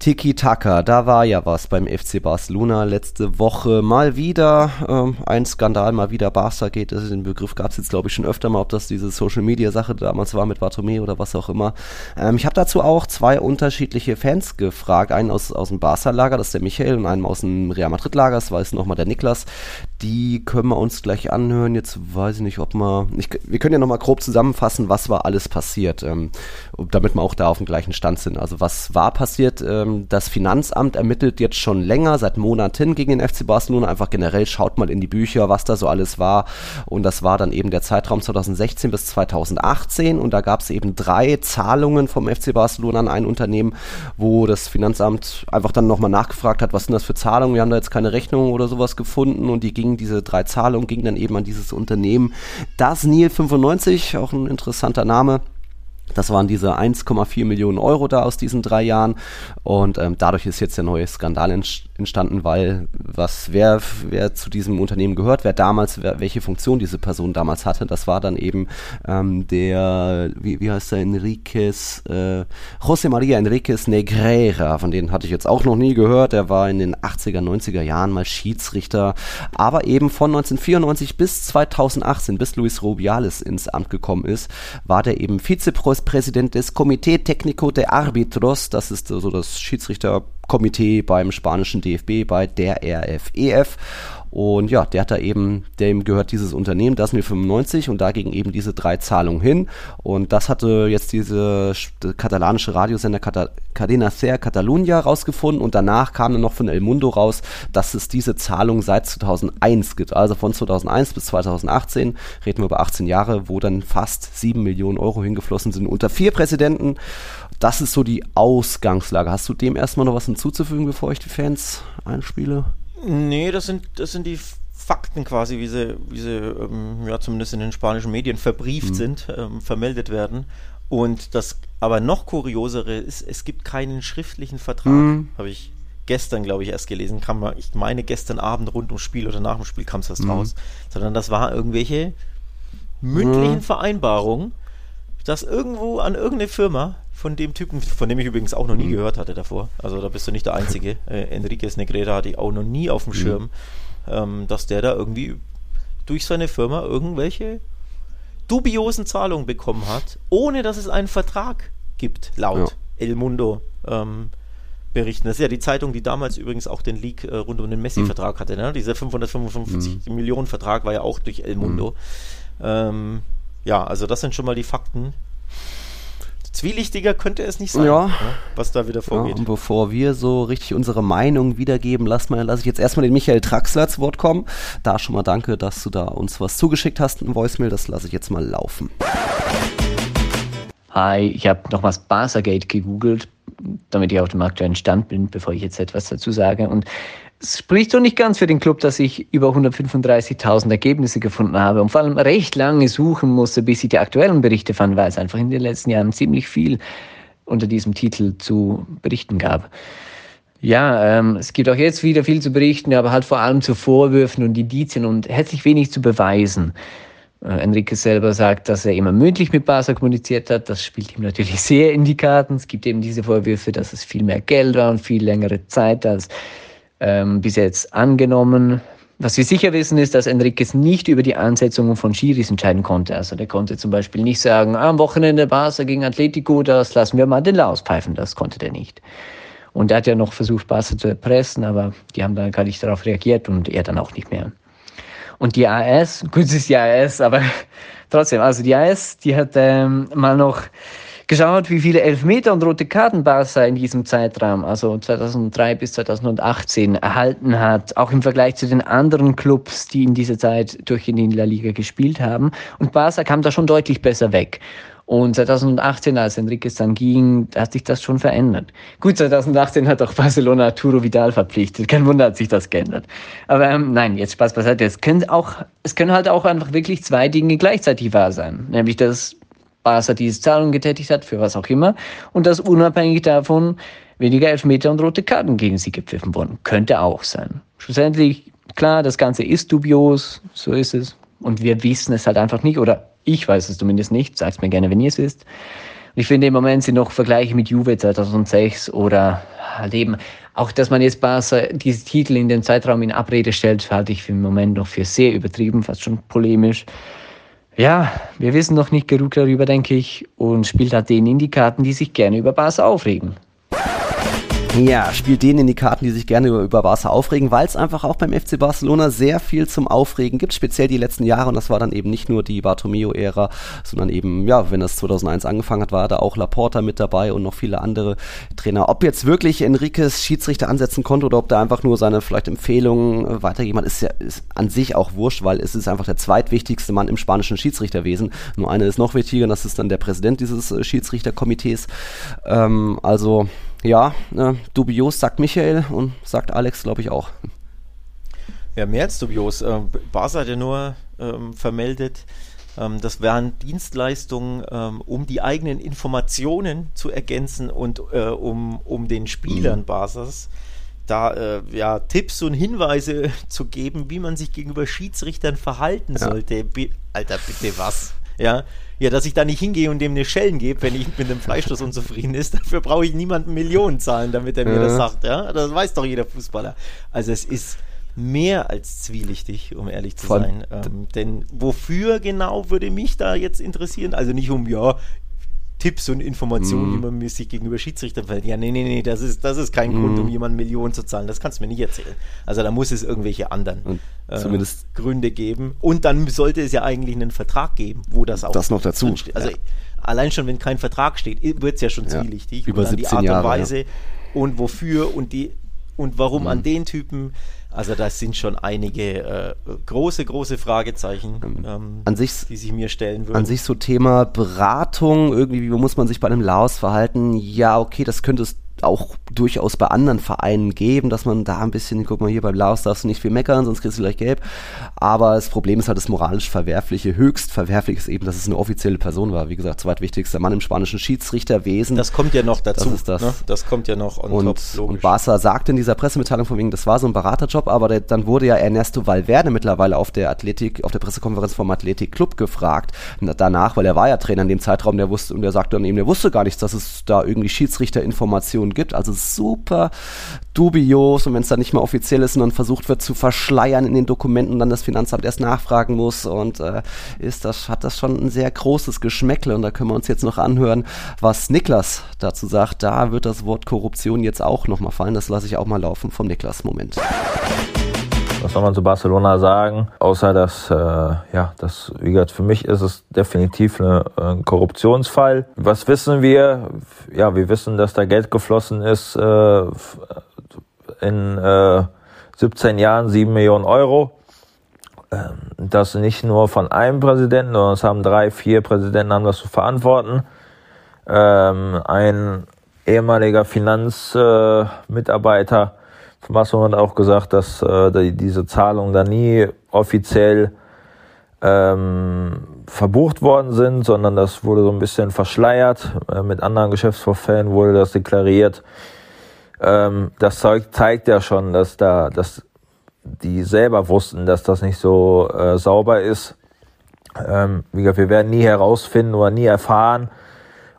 Tiki Taka. Da war ja was beim FC Barcelona letzte Woche. Mal wieder ähm, ein Skandal, mal wieder Barca geht. Also den Begriff gab es jetzt, glaube ich, schon öfter mal, ob das diese Social Media Sache damals war mit Bartomeu oder was auch immer. Ähm, ich habe dazu auch zwei unterschiedliche Fans gefragt. Einen aus, aus dem Barca-Lager, das ist der Michael, und einen aus dem Real Madrid-Lager, das war jetzt nochmal der Niklas. Die können wir uns gleich anhören. Jetzt weiß ich nicht, ob wir. Ich, wir können ja nochmal grob zusammenfassen, was war alles passiert. Ähm, damit wir auch da auf dem gleichen Stand sind. Also was war passiert? Ähm, das Finanzamt ermittelt jetzt schon länger, seit Monaten gegen den FC Barcelona. Einfach generell schaut mal in die Bücher, was da so alles war. Und das war dann eben der Zeitraum 2016 bis 2018. Und da gab es eben drei Zahlungen vom FC Barcelona an ein Unternehmen, wo das Finanzamt einfach dann nochmal nachgefragt hat, was sind das für Zahlungen? Wir haben da jetzt keine Rechnung oder sowas gefunden. Und die gingen, diese drei Zahlungen gingen dann eben an dieses Unternehmen. Das Nil 95, auch ein interessanter Name das waren diese 1,4 Millionen Euro da aus diesen drei Jahren und ähm, dadurch ist jetzt der neue Skandal entstanden, weil was wer wer zu diesem Unternehmen gehört, wer damals wer, welche Funktion diese Person damals hatte, das war dann eben ähm, der wie, wie heißt der Enriquez äh, José María Enriquez Negreira, von denen hatte ich jetzt auch noch nie gehört. Der war in den 80er 90er Jahren mal Schiedsrichter, aber eben von 1994 bis 2018, bis Luis Rubiales ins Amt gekommen ist, war der eben Vizepräsident Präsident des Comité Técnico de Arbitros, das ist so das Schiedsrichterkomitee beim spanischen DFB, bei der RFEF. Und ja, der hat da eben, dem gehört dieses Unternehmen, das mir 95 und dagegen eben diese drei Zahlungen hin. Und das hatte jetzt diese katalanische Radiosender Cadena Ser Catalunya rausgefunden und danach kam dann noch von El Mundo raus, dass es diese Zahlung seit 2001 gibt. Also von 2001 bis 2018 reden wir über 18 Jahre, wo dann fast 7 Millionen Euro hingeflossen sind unter vier Präsidenten. Das ist so die Ausgangslage. Hast du dem erstmal noch was hinzuzufügen, bevor ich die Fans einspiele? Nee, das sind, das sind die Fakten quasi, wie sie, wie sie ähm, ja, zumindest in den spanischen Medien verbrieft mhm. sind, ähm, vermeldet werden. Und das aber noch kuriosere ist, es gibt keinen schriftlichen Vertrag. Mhm. Habe ich gestern, glaube ich, erst gelesen. Kam ich meine, gestern Abend rund ums Spiel oder nach dem Spiel kam es erst mhm. raus. Sondern das war irgendwelche mündlichen mhm. Vereinbarungen, dass irgendwo an irgendeine Firma von dem Typen, von dem ich übrigens auch noch nie mhm. gehört hatte davor. Also da bist du nicht der Einzige. Äh, Enriquez Negrera hatte ich auch noch nie auf dem mhm. Schirm, ähm, dass der da irgendwie durch seine Firma irgendwelche dubiosen Zahlungen bekommen hat, ohne dass es einen Vertrag gibt, laut ja. El Mundo. Ähm, berichten. Das ist ja die Zeitung, die damals übrigens auch den Leak äh, rund um den Messi-Vertrag mhm. hatte. Ne? Dieser 555 mhm. Millionen Vertrag war ja auch durch El Mundo. Mhm. Ähm, ja, also das sind schon mal die Fakten zwielichtiger könnte es nicht sein, ja. Was da wieder vorgeht. Ja, und bevor wir so richtig unsere Meinung wiedergeben, lass, mal, lass ich jetzt erstmal den Michael Traxler zu Wort kommen. Da schon mal danke, dass du da uns was zugeschickt hast, ein Voicemail, das lasse ich jetzt mal laufen. Hi, ich habe nochmals Barca-Gate gegoogelt, damit ich auf dem aktuellen Stand bin, bevor ich jetzt etwas dazu sage. Und es spricht so nicht ganz für den Club, dass ich über 135.000 Ergebnisse gefunden habe und vor allem recht lange suchen musste, bis ich die aktuellen Berichte fand, weil es einfach in den letzten Jahren ziemlich viel unter diesem Titel zu berichten gab. Ja, ähm, es gibt auch jetzt wieder viel zu berichten, aber halt vor allem zu Vorwürfen und Indizien und herzlich wenig zu beweisen. Äh, Enrique selber sagt, dass er immer mündlich mit Barca kommuniziert hat. Das spielt ihm natürlich sehr in die Karten. Es gibt eben diese Vorwürfe, dass es viel mehr Geld war und viel längere Zeit als ähm, bis jetzt angenommen. Was wir sicher wissen, ist, dass Enriquez nicht über die Ansetzungen von Schiris entscheiden konnte. Also der konnte zum Beispiel nicht sagen, ah, am Wochenende Barca gegen Atletico, das lassen wir mal den Laus pfeifen. Das konnte der nicht. Und er hat ja noch versucht, Barca zu erpressen, aber die haben dann gar nicht darauf reagiert und er dann auch nicht mehr. Und die AS, gut, es ist die AS, aber trotzdem, also die AS, die hat ähm, mal noch geschaut, wie viele Elfmeter und rote Karten Barca in diesem Zeitraum, also 2003 bis 2018, erhalten hat, auch im Vergleich zu den anderen Clubs, die in dieser Zeit durch in La Liga gespielt haben. Und Barca kam da schon deutlich besser weg. Und 2018, als Enriquez dann ging, hat sich das schon verändert. Gut, 2018 hat auch Barcelona Arturo Vidal verpflichtet. Kein Wunder hat sich das geändert. Aber ähm, nein, jetzt Spaß beiseite. Es können, auch, es können halt auch einfach wirklich zwei Dinge gleichzeitig wahr sein. Nämlich, dass Barca diese Zahlung getätigt hat, für was auch immer, und dass unabhängig davon weniger Elfmeter und rote Karten gegen sie gepfiffen wurden. Könnte auch sein. Schlussendlich, klar, das Ganze ist dubios, so ist es. Und wir wissen es halt einfach nicht, oder ich weiß es zumindest nicht, sagt mir gerne, wenn ihr es wisst. Ich finde im Moment sind noch Vergleiche mit Juve 2006 oder halt eben auch, dass man jetzt Barca diese Titel in den Zeitraum in Abrede stellt, halte ich im Moment noch für sehr übertrieben, fast schon polemisch. Ja, wir wissen noch nicht genug darüber, denke ich, und spielt halt denen in die Karten, die sich gerne über Barca aufregen. Ja, spielt denen in die Karten, die sich gerne über, über Barca aufregen, weil es einfach auch beim FC Barcelona sehr viel zum Aufregen gibt, speziell die letzten Jahre. Und das war dann eben nicht nur die Bartomeo-Ära, sondern eben, ja, wenn das 2001 angefangen hat, war da auch Laporta mit dabei und noch viele andere Trainer. Ob jetzt wirklich Enriques Schiedsrichter ansetzen konnte oder ob da einfach nur seine vielleicht Empfehlungen äh, weitergegeben hat, ist ja ist an sich auch wurscht, weil es ist einfach der zweitwichtigste Mann im spanischen Schiedsrichterwesen. Nur einer ist noch wichtiger, und das ist dann der Präsident dieses äh, Schiedsrichterkomitees. Ähm, also ja, äh, dubios sagt Michael und sagt Alex, glaube ich, auch. Ja, mehr als dubios. Äh, Barca hat ja nur ähm, vermeldet, ähm, das wären Dienstleistungen, ähm, um die eigenen Informationen zu ergänzen und äh, um, um den Spielern mhm. Barca's da äh, ja, Tipps und Hinweise zu geben, wie man sich gegenüber Schiedsrichtern verhalten ja. sollte. Be Alter, bitte was? Ja, ja, dass ich da nicht hingehe und dem eine Schellen gebe, wenn ich mit dem Freistoß unzufrieden ist. Dafür brauche ich niemanden Millionen zahlen, damit er mir ja. das sagt. Ja, das weiß doch jeder Fußballer. Also es ist mehr als zwielichtig, um ehrlich zu Von sein. Ähm, denn wofür genau würde mich da jetzt interessieren? Also nicht um, ja, Tipps und Informationen, mm. die man sich gegenüber Schiedsrichtern fällt. Ja, nee, nee, nee, das ist, das ist kein mm. Grund, um jemanden Millionen zu zahlen. Das kannst du mir nicht erzählen. Also da muss es irgendwelche anderen äh, zumindest Gründe geben. Und dann sollte es ja eigentlich einen Vertrag geben, wo das auch. Das noch dazu. Also ja. allein schon, wenn kein Vertrag steht, wird es ja schon zwielichtig. Ja, über und dann 17 die Art und Weise ja. und wofür und die und warum mm. an den Typen also das sind schon einige äh, große, große Fragezeichen, ähm, ähm, an sich, die sich mir stellen würden. An sich so Thema Beratung, irgendwie, wie muss man sich bei einem Laos verhalten? Ja, okay, das könnte es auch durchaus bei anderen Vereinen geben, dass man da ein bisschen, guck mal hier beim Laos darfst du nicht viel meckern, sonst kriegst du gleich gelb. Aber das Problem ist halt das moralisch Verwerfliche, höchst Verwerfliche ist eben, dass es eine offizielle Person war. Wie gesagt, zweitwichtigster Mann im spanischen Schiedsrichterwesen. Das kommt ja noch dazu. Das ist das. Ne? Das kommt ja noch on und, top. Und Barca sagte in dieser Pressemitteilung von wegen, das war so ein Beraterjob, aber der, dann wurde ja Ernesto Valverde mittlerweile auf der Athletik, auf der Pressekonferenz vom Athletic Club gefragt. Danach, weil er war ja Trainer in dem Zeitraum, der wusste, und der sagte dann eben, der wusste gar nichts, dass es da irgendwie Schiedsrichterinformationen gibt. Also super dubios und wenn es dann nicht mehr offiziell ist und dann versucht wird zu verschleiern in den Dokumenten dann das Finanzamt erst nachfragen muss und äh, ist das, hat das schon ein sehr großes Geschmäckle und da können wir uns jetzt noch anhören, was Niklas dazu sagt. Da wird das Wort Korruption jetzt auch nochmal fallen. Das lasse ich auch mal laufen vom Niklas. Moment. Was soll man zu Barcelona sagen? Außer dass, äh, ja, das, wie gesagt, für mich ist es definitiv eine, ein Korruptionsfall. Was wissen wir? Ja, wir wissen, dass da Geld geflossen ist äh, in äh, 17 Jahren 7 Millionen Euro. Ähm, das nicht nur von einem Präsidenten, sondern es haben drei, vier Präsidenten haben das zu verantworten. Ähm, ein ehemaliger Finanzmitarbeiter Masso hat auch gesagt, dass äh, diese Zahlungen da nie offiziell ähm, verbucht worden sind, sondern das wurde so ein bisschen verschleiert. Äh, mit anderen Geschäftsvorfällen wurde das deklariert. Ähm, das Zeug zeigt ja schon, dass da, dass die selber wussten, dass das nicht so äh, sauber ist. Ähm, wie gesagt, wir werden nie herausfinden oder nie erfahren,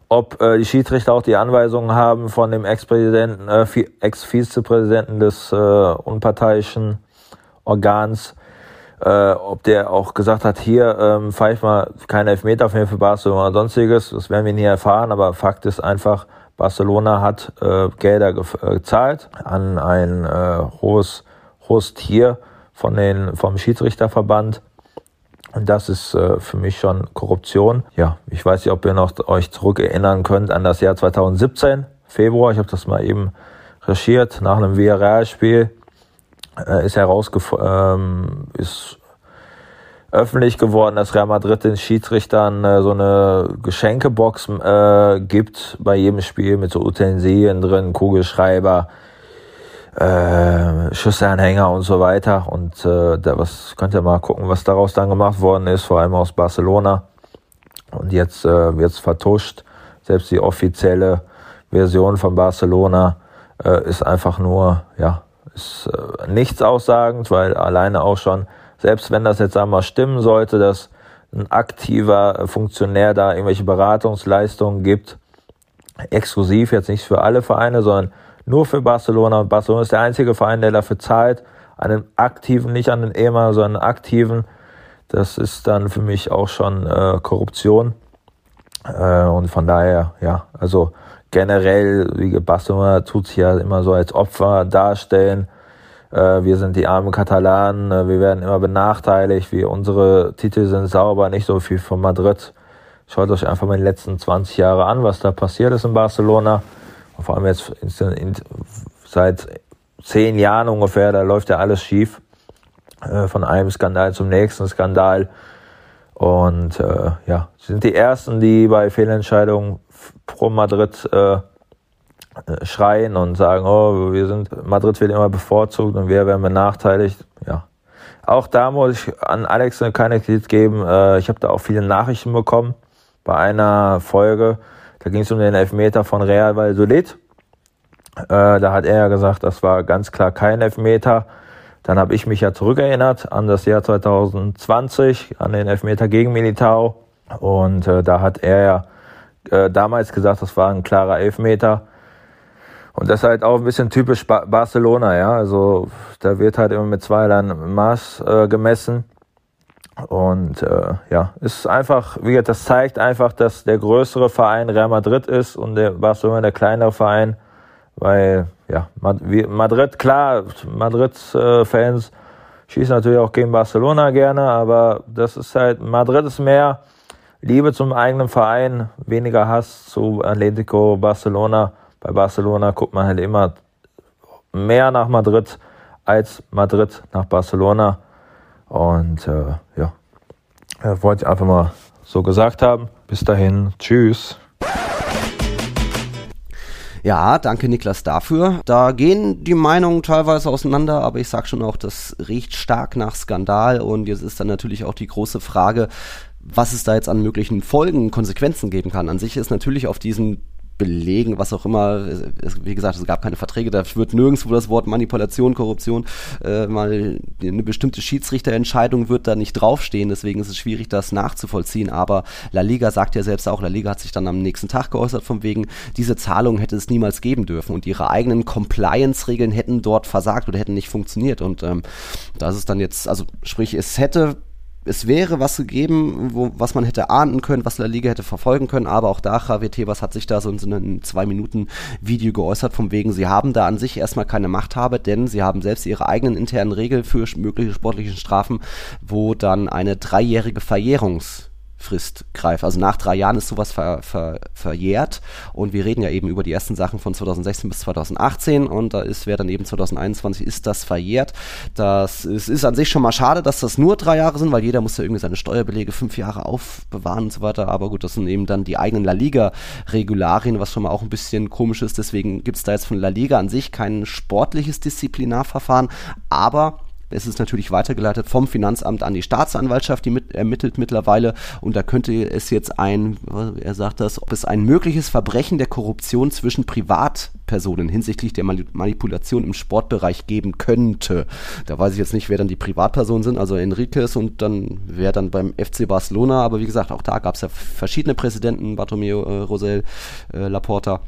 ob äh, die Schiedsrichter auch die Anweisungen haben von dem Ex-Präsidenten, äh, Ex-Vizepräsidenten des äh, unparteiischen Organs, äh, ob der auch gesagt hat, hier ähm, pfeif mal keine Elfmeter mehr für Barcelona oder sonstiges, das werden wir nie erfahren, aber Fakt ist einfach, Barcelona hat äh, Gelder ge äh, gezahlt an ein äh, hohes, hohes Tier von den, vom Schiedsrichterverband. Und das ist äh, für mich schon Korruption. Ja, ich weiß nicht, ob ihr noch euch zurückerinnern könnt an das Jahr 2017, Februar. Ich habe das mal eben recherchiert nach einem Villarreal-Spiel äh, ist herausgefunden, ähm, ist öffentlich geworden, dass Real Madrid den Schiedsrichtern äh, so eine Geschenkebox äh, gibt bei jedem Spiel mit so Utensilien drin, Kugelschreiber, äh, Schussanhänger und so weiter. Und äh, da was könnt ihr mal gucken, was daraus dann gemacht worden ist, vor allem aus Barcelona. Und jetzt äh, wird es vertuscht. Selbst die offizielle Version von Barcelona äh, ist einfach nur ja ist äh, nichts aussagend, weil alleine auch schon, selbst wenn das jetzt einmal stimmen sollte, dass ein aktiver Funktionär da irgendwelche Beratungsleistungen gibt, exklusiv jetzt nicht für alle Vereine, sondern nur für Barcelona. Und Barcelona ist der einzige Verein, der dafür zahlt, einen aktiven, nicht an den EMA, sondern einen aktiven. Das ist dann für mich auch schon äh, Korruption. Äh, und von daher, ja, also generell, wie Barcelona tut sich ja immer so als Opfer darstellen. Äh, wir sind die armen Katalanen, äh, wir werden immer benachteiligt, wir, unsere Titel sind sauber, nicht so viel von Madrid. Schaut euch einfach mal die letzten 20 Jahre an, was da passiert ist in Barcelona. Vor allem jetzt seit zehn Jahren ungefähr, da läuft ja alles schief. Äh, von einem Skandal zum nächsten Skandal. Und äh, ja, sind die Ersten, die bei Fehlentscheidungen pro Madrid äh, schreien und sagen, oh, wir sind, Madrid wird immer bevorzugt und wir werden benachteiligt. Ja. Auch da muss ich an Alex keine Kredit geben. Äh, ich habe da auch viele Nachrichten bekommen. Bei einer Folge, da ging es um den Elfmeter von Real Valladolid. Äh, da hat er ja gesagt, das war ganz klar kein Elfmeter. Dann habe ich mich ja zurückerinnert an das Jahr 2020, an den Elfmeter gegen Militao. Und äh, da hat er ja äh, damals gesagt, das war ein klarer Elfmeter. Und das ist halt auch ein bisschen typisch ba Barcelona, ja. Also da wird halt immer mit zweierlei Maß äh, gemessen. Und äh, ja, ist einfach, wie gesagt, das zeigt einfach, dass der größere Verein Real Madrid ist und der Barcelona der kleinere Verein. Weil, ja, Madrid, klar, Madrid-Fans äh, schießen natürlich auch gegen Barcelona gerne, aber das ist halt, Madrid ist mehr Liebe zum eigenen Verein, weniger Hass zu Atletico Barcelona. Bei Barcelona guckt man halt immer mehr nach Madrid als Madrid nach Barcelona. Und äh, ja, äh, wollte ich einfach mal so gesagt haben. Bis dahin, tschüss. Ja, danke Niklas dafür. Da gehen die Meinungen teilweise auseinander, aber ich sag schon auch, das riecht stark nach Skandal und jetzt ist dann natürlich auch die große Frage, was es da jetzt an möglichen Folgen, Konsequenzen geben kann. An sich ist natürlich auf diesen belegen, was auch immer. Es, wie gesagt, es gab keine Verträge, da wird nirgendwo das Wort Manipulation, Korruption, äh, mal eine bestimmte Schiedsrichterentscheidung wird da nicht draufstehen, deswegen ist es schwierig, das nachzuvollziehen. Aber La Liga sagt ja selbst auch, La Liga hat sich dann am nächsten Tag geäußert, von wegen, diese Zahlung hätte es niemals geben dürfen und ihre eigenen Compliance-Regeln hätten dort versagt oder hätten nicht funktioniert. Und ähm, das ist dann jetzt, also sprich, es hätte es wäre was gegeben, wo, was man hätte ahnden können, was La Liga hätte verfolgen können, aber auch da, Javier Tebas hat sich da so in so einem zwei Minuten Video geäußert, vom wegen, sie haben da an sich erstmal keine Machthabe, denn sie haben selbst ihre eigenen internen Regeln für mögliche sportliche Strafen, wo dann eine dreijährige Verjährungs Frist greift. Also nach drei Jahren ist sowas ver, ver, verjährt. Und wir reden ja eben über die ersten Sachen von 2016 bis 2018 und da ist, wäre dann eben 2021 ist das verjährt. Das ist, ist an sich schon mal schade, dass das nur drei Jahre sind, weil jeder muss ja irgendwie seine Steuerbelege fünf Jahre aufbewahren und so weiter, aber gut, das sind eben dann die eigenen La Liga-Regularien, was schon mal auch ein bisschen komisch ist, deswegen gibt es da jetzt von La Liga an sich kein sportliches Disziplinarverfahren, aber Es ist natürlich weitergeleitet vom Finanzamt an die Staatsanwaltschaft, die mit, ermittelt mittlerweile. Und da könnte es jetzt ein, er sagt das, ob es ein mögliches Verbrechen der Korruption zwischen Privatpersonen hinsichtlich der Manipulation im Sportbereich geben könnte. Da weiß ich jetzt nicht, wer dann die Privatpersonen sind, also Enriquez und dann wer dann beim FC Barcelona. Aber wie gesagt, auch da gab es ja verschiedene Präsidenten, Bartomeu, äh, Rosell, äh, Laporta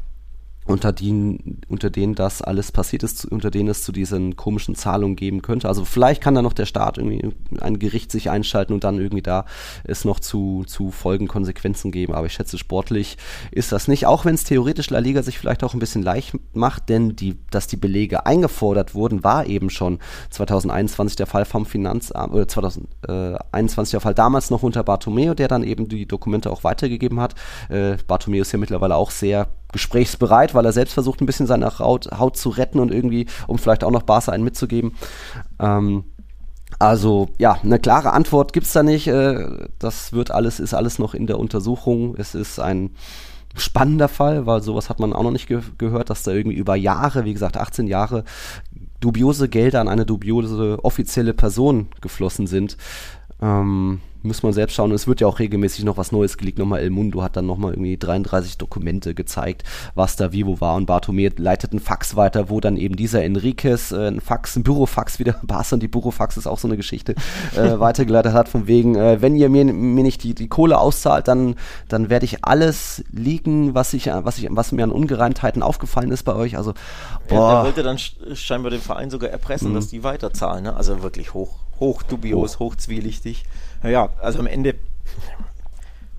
unter denen, unter denen das alles passiert ist, unter denen es zu diesen komischen Zahlungen geben könnte. Also vielleicht kann da noch der Staat irgendwie ein Gericht sich einschalten und dann irgendwie da es noch zu, zu Folgenkonsequenzen geben. Aber ich schätze, sportlich ist das nicht, auch wenn es theoretisch La Liga sich vielleicht auch ein bisschen leicht macht, denn die, dass die Belege eingefordert wurden, war eben schon 2021 der Fall vom Finanzamt, oder 2021 der Fall damals noch unter Bartomeo, der dann eben die Dokumente auch weitergegeben hat. Äh, Bartomeo ist ja mittlerweile auch sehr gesprächsbereit, weil er selbst versucht, ein bisschen seine Haut, Haut zu retten und irgendwie, um vielleicht auch noch Barca einen mitzugeben. Ähm, also ja, eine klare Antwort gibt's da nicht. Äh, das wird alles, ist alles noch in der Untersuchung. Es ist ein spannender Fall, weil sowas hat man auch noch nicht ge gehört, dass da irgendwie über Jahre, wie gesagt 18 Jahre, dubiose Gelder an eine dubiose offizielle Person geflossen sind. Ähm, muss man selbst schauen. Es wird ja auch regelmäßig noch was Neues geleakt. Nochmal El Mundo hat dann nochmal irgendwie 33 Dokumente gezeigt, was da wie wo war. Und Bartomir leitet einen Fax weiter, wo dann eben dieser Enriquez äh, ein Fax, ein Bürofax wieder, Barca und die Bürofax ist auch so eine Geschichte, äh, weitergeleitet hat, von wegen, äh, wenn ihr mir, mir nicht die, die Kohle auszahlt, dann, dann werde ich alles liegen, was ich, was ich, was mir an Ungereimtheiten aufgefallen ist bei euch. Also, boah. Ja, der wollte dann scheinbar den Verein sogar erpressen, mhm. dass die weiterzahlen. Ne? Also wirklich hoch, hoch dubios, hoch, hoch zwielichtig naja, also am Ende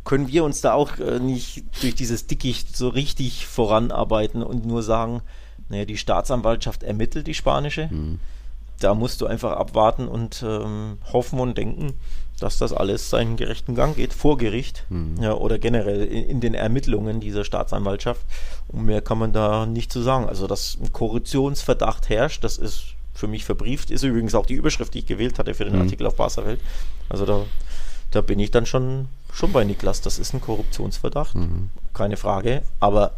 können wir uns da auch äh, nicht durch dieses Dickicht so richtig voranarbeiten und nur sagen, naja, die Staatsanwaltschaft ermittelt die spanische. Mhm. Da musst du einfach abwarten und ähm, hoffen und denken, dass das alles seinen gerechten Gang geht, vor Gericht mhm. ja, oder generell in, in, den Ermittlungen dieser Staatsanwaltschaft. Und mehr kann man da nicht zu sagen. Also, dass ein Korruptionsverdacht herrscht, das ist für mich verbrieft. Ist übrigens auch die Überschrift, die ich gewählt hatte für den mhm. Artikel auf Barca-Welt. Also da, da bin ich dann schon, schon bei Niklas. Das ist ein Korruptionsverdacht, mhm. keine Frage. Aber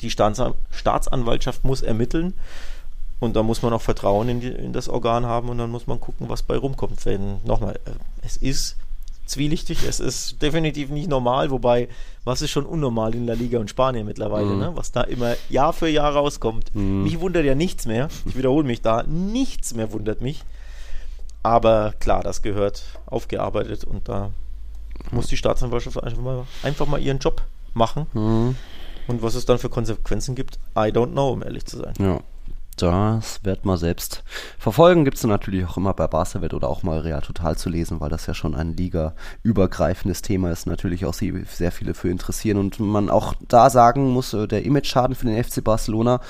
die Staatsanwaltschaft muss ermitteln. Und da muss man auch Vertrauen in, die, in, das Organ haben und dann muss man gucken, was bei rumkommt. Wenn, nochmal, äh, es ist zwielichtig. Es ist definitiv nicht normal, wobei, was ist schon unnormal in La Liga und Spanien mittlerweile, mhm. ne? was da immer Jahr für Jahr rauskommt. Mhm. Mich wundert ja nichts mehr. Ich wiederhole mich da. Nichts mehr wundert mich. Aber klar, das gehört aufgearbeitet und da muss die Staatsanwaltschaft einfach mal, einfach mal ihren Job machen. Mhm. Und was es dann für Konsequenzen gibt, I don't know, um ehrlich zu sein. Ja. Das wird man selbst verfolgen. Gibt es natürlich auch immer bei Barcelona oder auch mal Real Total zu lesen, weil das ja schon ein ligaübergreifendes Thema ist. Natürlich auch sehr viele für interessieren und man auch da sagen muss, äh, der Image-Schaden für den FC Barcelona,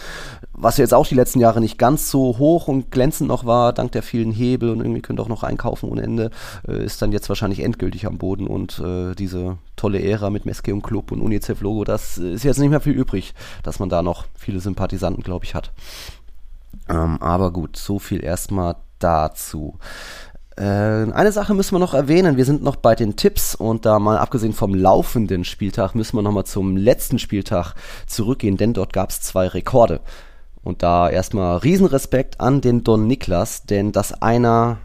was jetzt auch die letzten Jahre nicht ganz so hoch und glänzend noch war, dank der vielen Hebel und irgendwie könnt auch noch einkaufen ohne Ende, äh, ist dann jetzt wahrscheinlich endgültig am Boden und äh, diese tolle Ära mit Meske und Club und UNICEF-Logo, das ist jetzt nicht mehr viel übrig, dass man da noch viele Sympathisanten, glaube ich, hat. Ähm, aber gut, so viel erstmal dazu. Äh, eine Sache müssen wir noch erwähnen. Wir sind noch bei den Tipps und da mal abgesehen vom laufenden Spieltag müssen wir nochmal zum letzten Spieltag zurückgehen, denn dort gab es zwei Rekorde. Und da erstmal Riesenrespekt an den Don Niklas, denn dass einer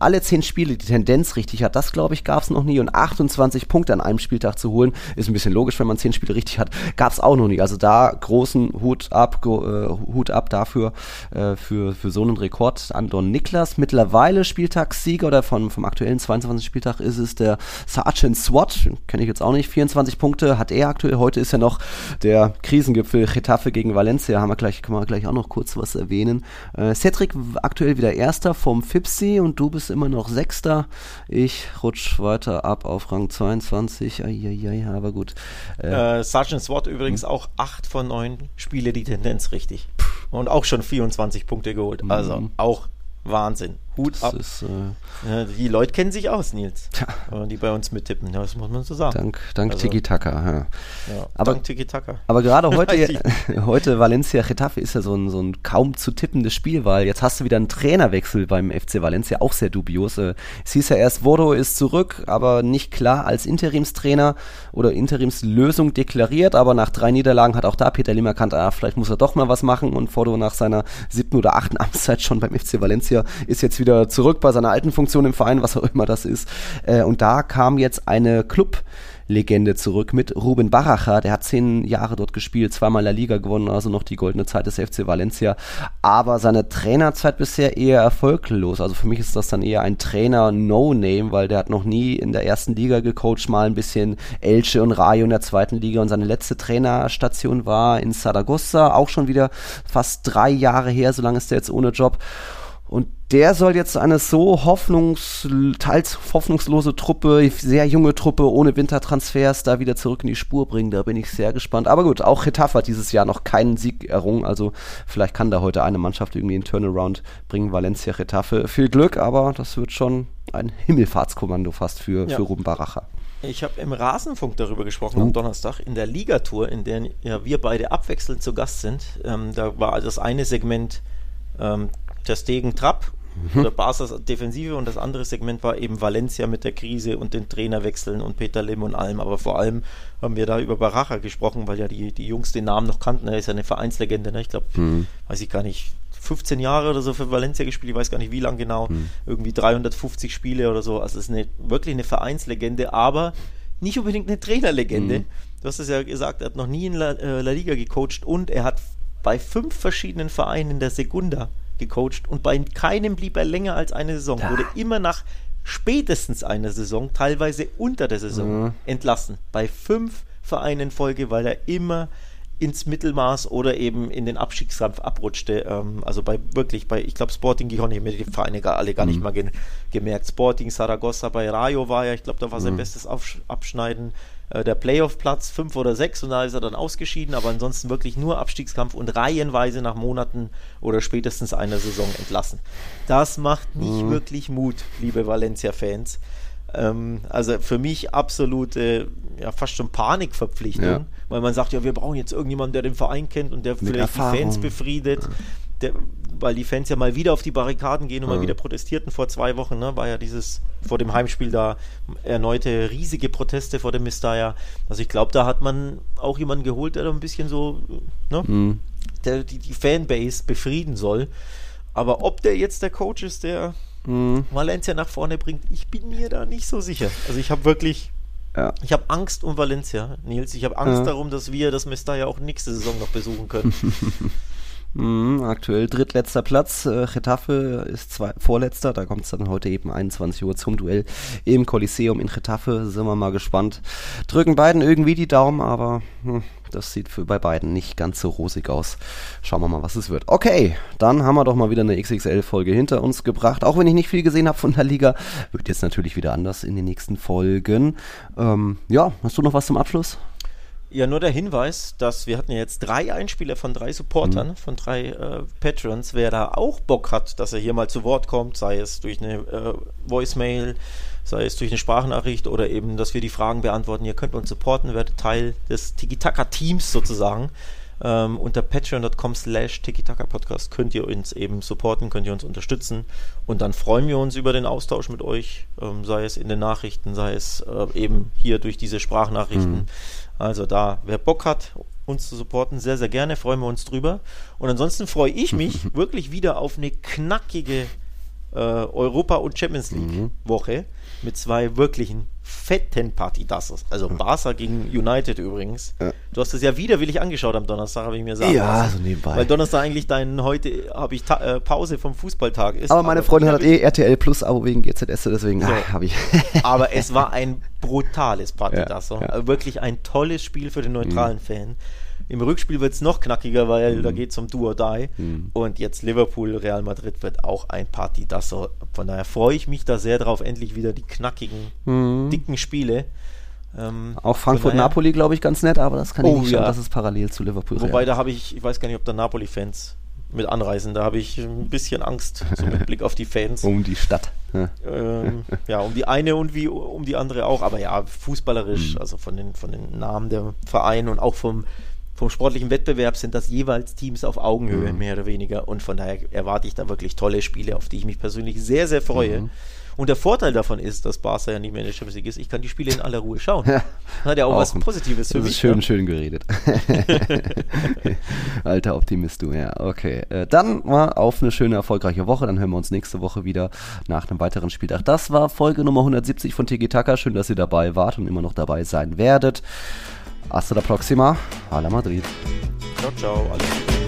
alle zehn Spiele die Tendenz richtig hat. Das, glaube ich, gab es noch nie. Und 28 Punkte an einem Spieltag zu holen, ist ein bisschen logisch, wenn man zehn Spiele richtig hat. Gab es auch noch nie. Also da großen Hut ab, go, äh, Hut ab dafür, äh, für, für so einen Rekord an Don Niklas. Mittlerweile Spieltagssieger oder von, vom aktuellen 22. Spieltag ist es der Sergeant SWAT. Kenne ich jetzt auch nicht. 24 Punkte hat er aktuell. Heute ist ja noch der Krisengipfel Getafe gegen Valencia. Haben wir gleich, können wir gleich auch noch kurz was erwähnen. Äh, Cedric aktuell wieder Erster vom Fipsi und du bist immer noch Sechster. Ich rutsch weiter ab auf Rang 22. Eieiei, aber gut. Äh, äh, Sergeant SWAT übrigens auch 8 von 9 Spiele die Tendenz richtig. Und auch schon 24 Punkte geholt. Also mhm. auch Wahnsinn. Hut das ab. Ist, äh, die Leute kennen sich aus, Nils. Ja. Die bei uns mittippen. Ja, das muss man so sagen. Dank, dank also, Tiki-Taka. Ja. ja. aber, dank Tiki-Taka. Aber gerade heute, heute Valencia Getafe ist ja so ein, so ein kaum zu tippendes Spiel, weil jetzt hast du wieder einen Trainerwechsel beim FC Valencia, auch sehr dubios. Äh, es hieß ja erst, Vodo ist zurück, aber nicht klar als Interimstrainer oder Interimslösung deklariert. Aber nach drei Niederlagen hat auch da Peter Lim erkannt, ah, vielleicht muss er doch mal was machen. Und Vodo nach seiner siebten oder achten Amtszeit schon beim FC Valencia ist jetzt wieder wieder zurück bei seiner alten Funktion im Verein, was auch immer das ist. Äh, und da kam jetzt eine Club- Legende zurück mit Ruben Baracha. Der hat zehn Jahre dort gespielt, zweimal La Liga gewonnen, also noch die goldene Zeit des FC Valencia. Aber seine Trainerzeit bisher eher erfolglos. Also für mich ist das dann eher ein Trainer No-Name, weil der hat noch nie in der ersten Liga gecoacht, mal ein bisschen Elche und Rayo in der zweiten Liga. Und seine letzte Trainerstation war in Saragossa, auch schon wieder fast drei Jahre her, so lange ist er jetzt ohne Job. Und der soll jetzt eine so hoffnungs teils hoffnungslose Truppe, sehr junge Truppe ohne Wintertransfers da wieder zurück in die Spur bringen. Da bin ich sehr gespannt. Aber gut, auch Getafe hat dieses Jahr noch keinen Sieg errungen. Also vielleicht kann da heute eine Mannschaft irgendwie einen Turnaround bringen. Valencia Getafe. Viel Glück, aber das wird schon ein Himmelfahrtskommando fast für, ja. für Ruben Baracha. Ich habe im Rasenfunk darüber gesprochen am Donnerstag in der Ligatour, in der ja, wir beide abwechselnd zu Gast sind. Ähm, da war das eine Segment ähm, der Stegen Trapp mhm. oder Barca's Defensive und das andere Segment war eben Valencia mit der Krise und den Trainerwechseln und Peter Lim und allem. Aber vor allem haben wir da über Baracha gesprochen, weil ja die, die Jungs den Namen noch kannten. Er ist ja eine Vereinslegende, ne? ich glaube, mhm. weiß ich gar nicht, 15 Jahre oder so für Valencia gespielt, ich weiß gar nicht wie lange genau, mhm. irgendwie 350 Spiele oder so. Also es ist eine, wirklich eine Vereinslegende, aber nicht unbedingt eine Trainerlegende. Mhm. Du hast es ja gesagt, er hat noch nie in La, äh, La Liga gecoacht und er hat bei fünf verschiedenen Vereinen in der Segunda gecoacht und bei keinem blieb er länger als eine Saison. Ja. Wurde immer nach spätestens einer Saison, teilweise unter der Saison, mhm. entlassen. Bei fünf Vereinen in Folge, weil er immer ins Mittelmaß oder eben in den Abstiegskampf abrutschte. Ähm, also bei wirklich, bei, ich glaube, Sporting Gijon, ich habe mir die Vereine gar, alle gar mhm. nicht mal ge gemerkt. Sporting, Saragossa, bei Rayo war er, ich glaube, da war sein mhm. bestes Aufsch Abschneiden. Äh, der Playoff-Platz fünf oder sechs und da ist er dann ausgeschieden, aber ansonsten wirklich nur Abstiegskampf und reihenweise nach Monaten oder spätestens einer Saison entlassen. Das macht nicht mhm. wirklich Mut, liebe Valencia-Fans. Ähm, also für mich absolute, ja, fast schon Panikverpflichtung, ja. weil man sagt, ja, wir brauchen jetzt irgendjemanden, der den Verein kennt und der Mit vielleicht Erfahrung. die Fans befriedet. Der, weil die Fans ja mal wieder auf die Barrikaden gehen und ja. mal wieder protestierten vor zwei Wochen, ne, war ja dieses vor dem Heimspiel da erneute riesige Proteste vor dem Mistaya. Also ich glaube, da hat man auch jemanden geholt, der da ein bisschen so, ne, mhm. der die, die Fanbase befrieden soll. Aber ob der jetzt der Coach ist, der mhm. Valencia nach vorne bringt, ich bin mir da nicht so sicher. Also ich habe wirklich ja. Ich habe Angst um Valencia, Nils. Ich habe Angst ja. darum, dass wir das Mestalla auch nächste Saison noch besuchen können. Mhm, aktuell drittletzter Platz. Äh, Getafe ist zwei, vorletzter. Da kommt es dann heute eben 21 Uhr zum Duell im Coliseum in Getafe. Sind wir mal gespannt. Drücken beiden irgendwie die Daumen, aber hm, das sieht für bei beiden nicht ganz so rosig aus. Schauen wir mal, was es wird. Okay, dann haben wir doch mal wieder eine XXL-Folge hinter uns gebracht. Auch wenn ich nicht viel gesehen habe von der Liga, wird jetzt natürlich wieder anders in den nächsten Folgen. Ähm, ja, hast du noch was zum Abschluss? Ja, nur der Hinweis, dass wir hatten ja jetzt drei Einspieler von drei Supportern, mhm. von drei äh, Patrons. Wer da auch Bock hat, dass er hier mal zu Wort kommt, sei es durch eine äh, Voicemail, sei es durch eine Sprachnachricht oder eben, dass wir die Fragen beantworten. Ihr könnt uns supporten, werdet Teil des Tiki-Taka-Teams sozusagen. Ähm, unter patreon.com slash Tiki-Taka-Podcast könnt ihr uns eben supporten, könnt ihr uns unterstützen und dann freuen wir uns über den Austausch mit euch, ähm, sei es in den Nachrichten, sei es äh, eben hier durch diese Sprachnachrichten. Mhm also da, wer Bock hat, uns zu supporten, sehr, sehr gerne, freuen wir uns drüber. Und ansonsten freue ich mich wirklich wieder auf eine knackige äh, Europa- und Champions League-Woche mhm. Mit zwei wirklichen fetten Partidassos. Also Barca gegen United übrigens. Ja. Du hast es ja widerwillig angeschaut am Donnerstag, habe ich mir sagen Ja, so nebenbei. Weil Donnerstag eigentlich dein, heute habe ich äh, Pause vom Fußballtag ist. Aber meine aber Freundin hat eh RTL Plus Abo wegen GZS, deswegen so. ah, habe ich. aber es war ein brutales Partidasso. Ja, ja. Also wirklich ein tolles Spiel für den neutralen mhm. Fan. Im Rückspiel wird es noch knackiger, weil mhm. da geht es um Do or Die. Mhm. Und jetzt Liverpool, Real Madrid wird auch ein Party. Das so. Von daher freue ich mich da sehr drauf, endlich wieder die knackigen, mhm. dicken Spiele. Ähm, auch Frankfurt-Napoli, glaube ich, ganz nett, aber das kann oh, ich nicht ja. das ist parallel zu Liverpool. Wobei, da habe ich, ich weiß gar nicht, ob da Napoli-Fans mit anreisen. Da habe ich ein bisschen Angst, so mit Blick auf die Fans. Um die Stadt. Ja, ähm, ja um die eine und wie um die andere auch. Aber ja, fußballerisch, mhm. also von den, von den Namen der Vereine und auch vom vom sportlichen Wettbewerb sind das jeweils Teams auf Augenhöhe, mhm. mehr oder weniger. Und von daher erwarte ich da wirklich tolle Spiele, auf die ich mich persönlich sehr, sehr freue. Mhm. Und der Vorteil davon ist, dass Barca ja nicht mehr in der Champions League ist, ich kann die Spiele in aller Ruhe schauen. Ja, hat ja auch, auch was Positives für das mich. Ist schön, ne? schön geredet. Alter Optimist du, ja, okay. Äh, dann mal auf eine schöne, erfolgreiche Woche. Dann hören wir uns nächste Woche wieder nach einem weiteren Spieltag. Das war Folge Nummer 170 von Tiki Taka. Schön, dass ihr dabei wart und immer noch dabei sein werdet. Hasta la próxima. A la Madrid. Ciao, ciao. Alles Gute.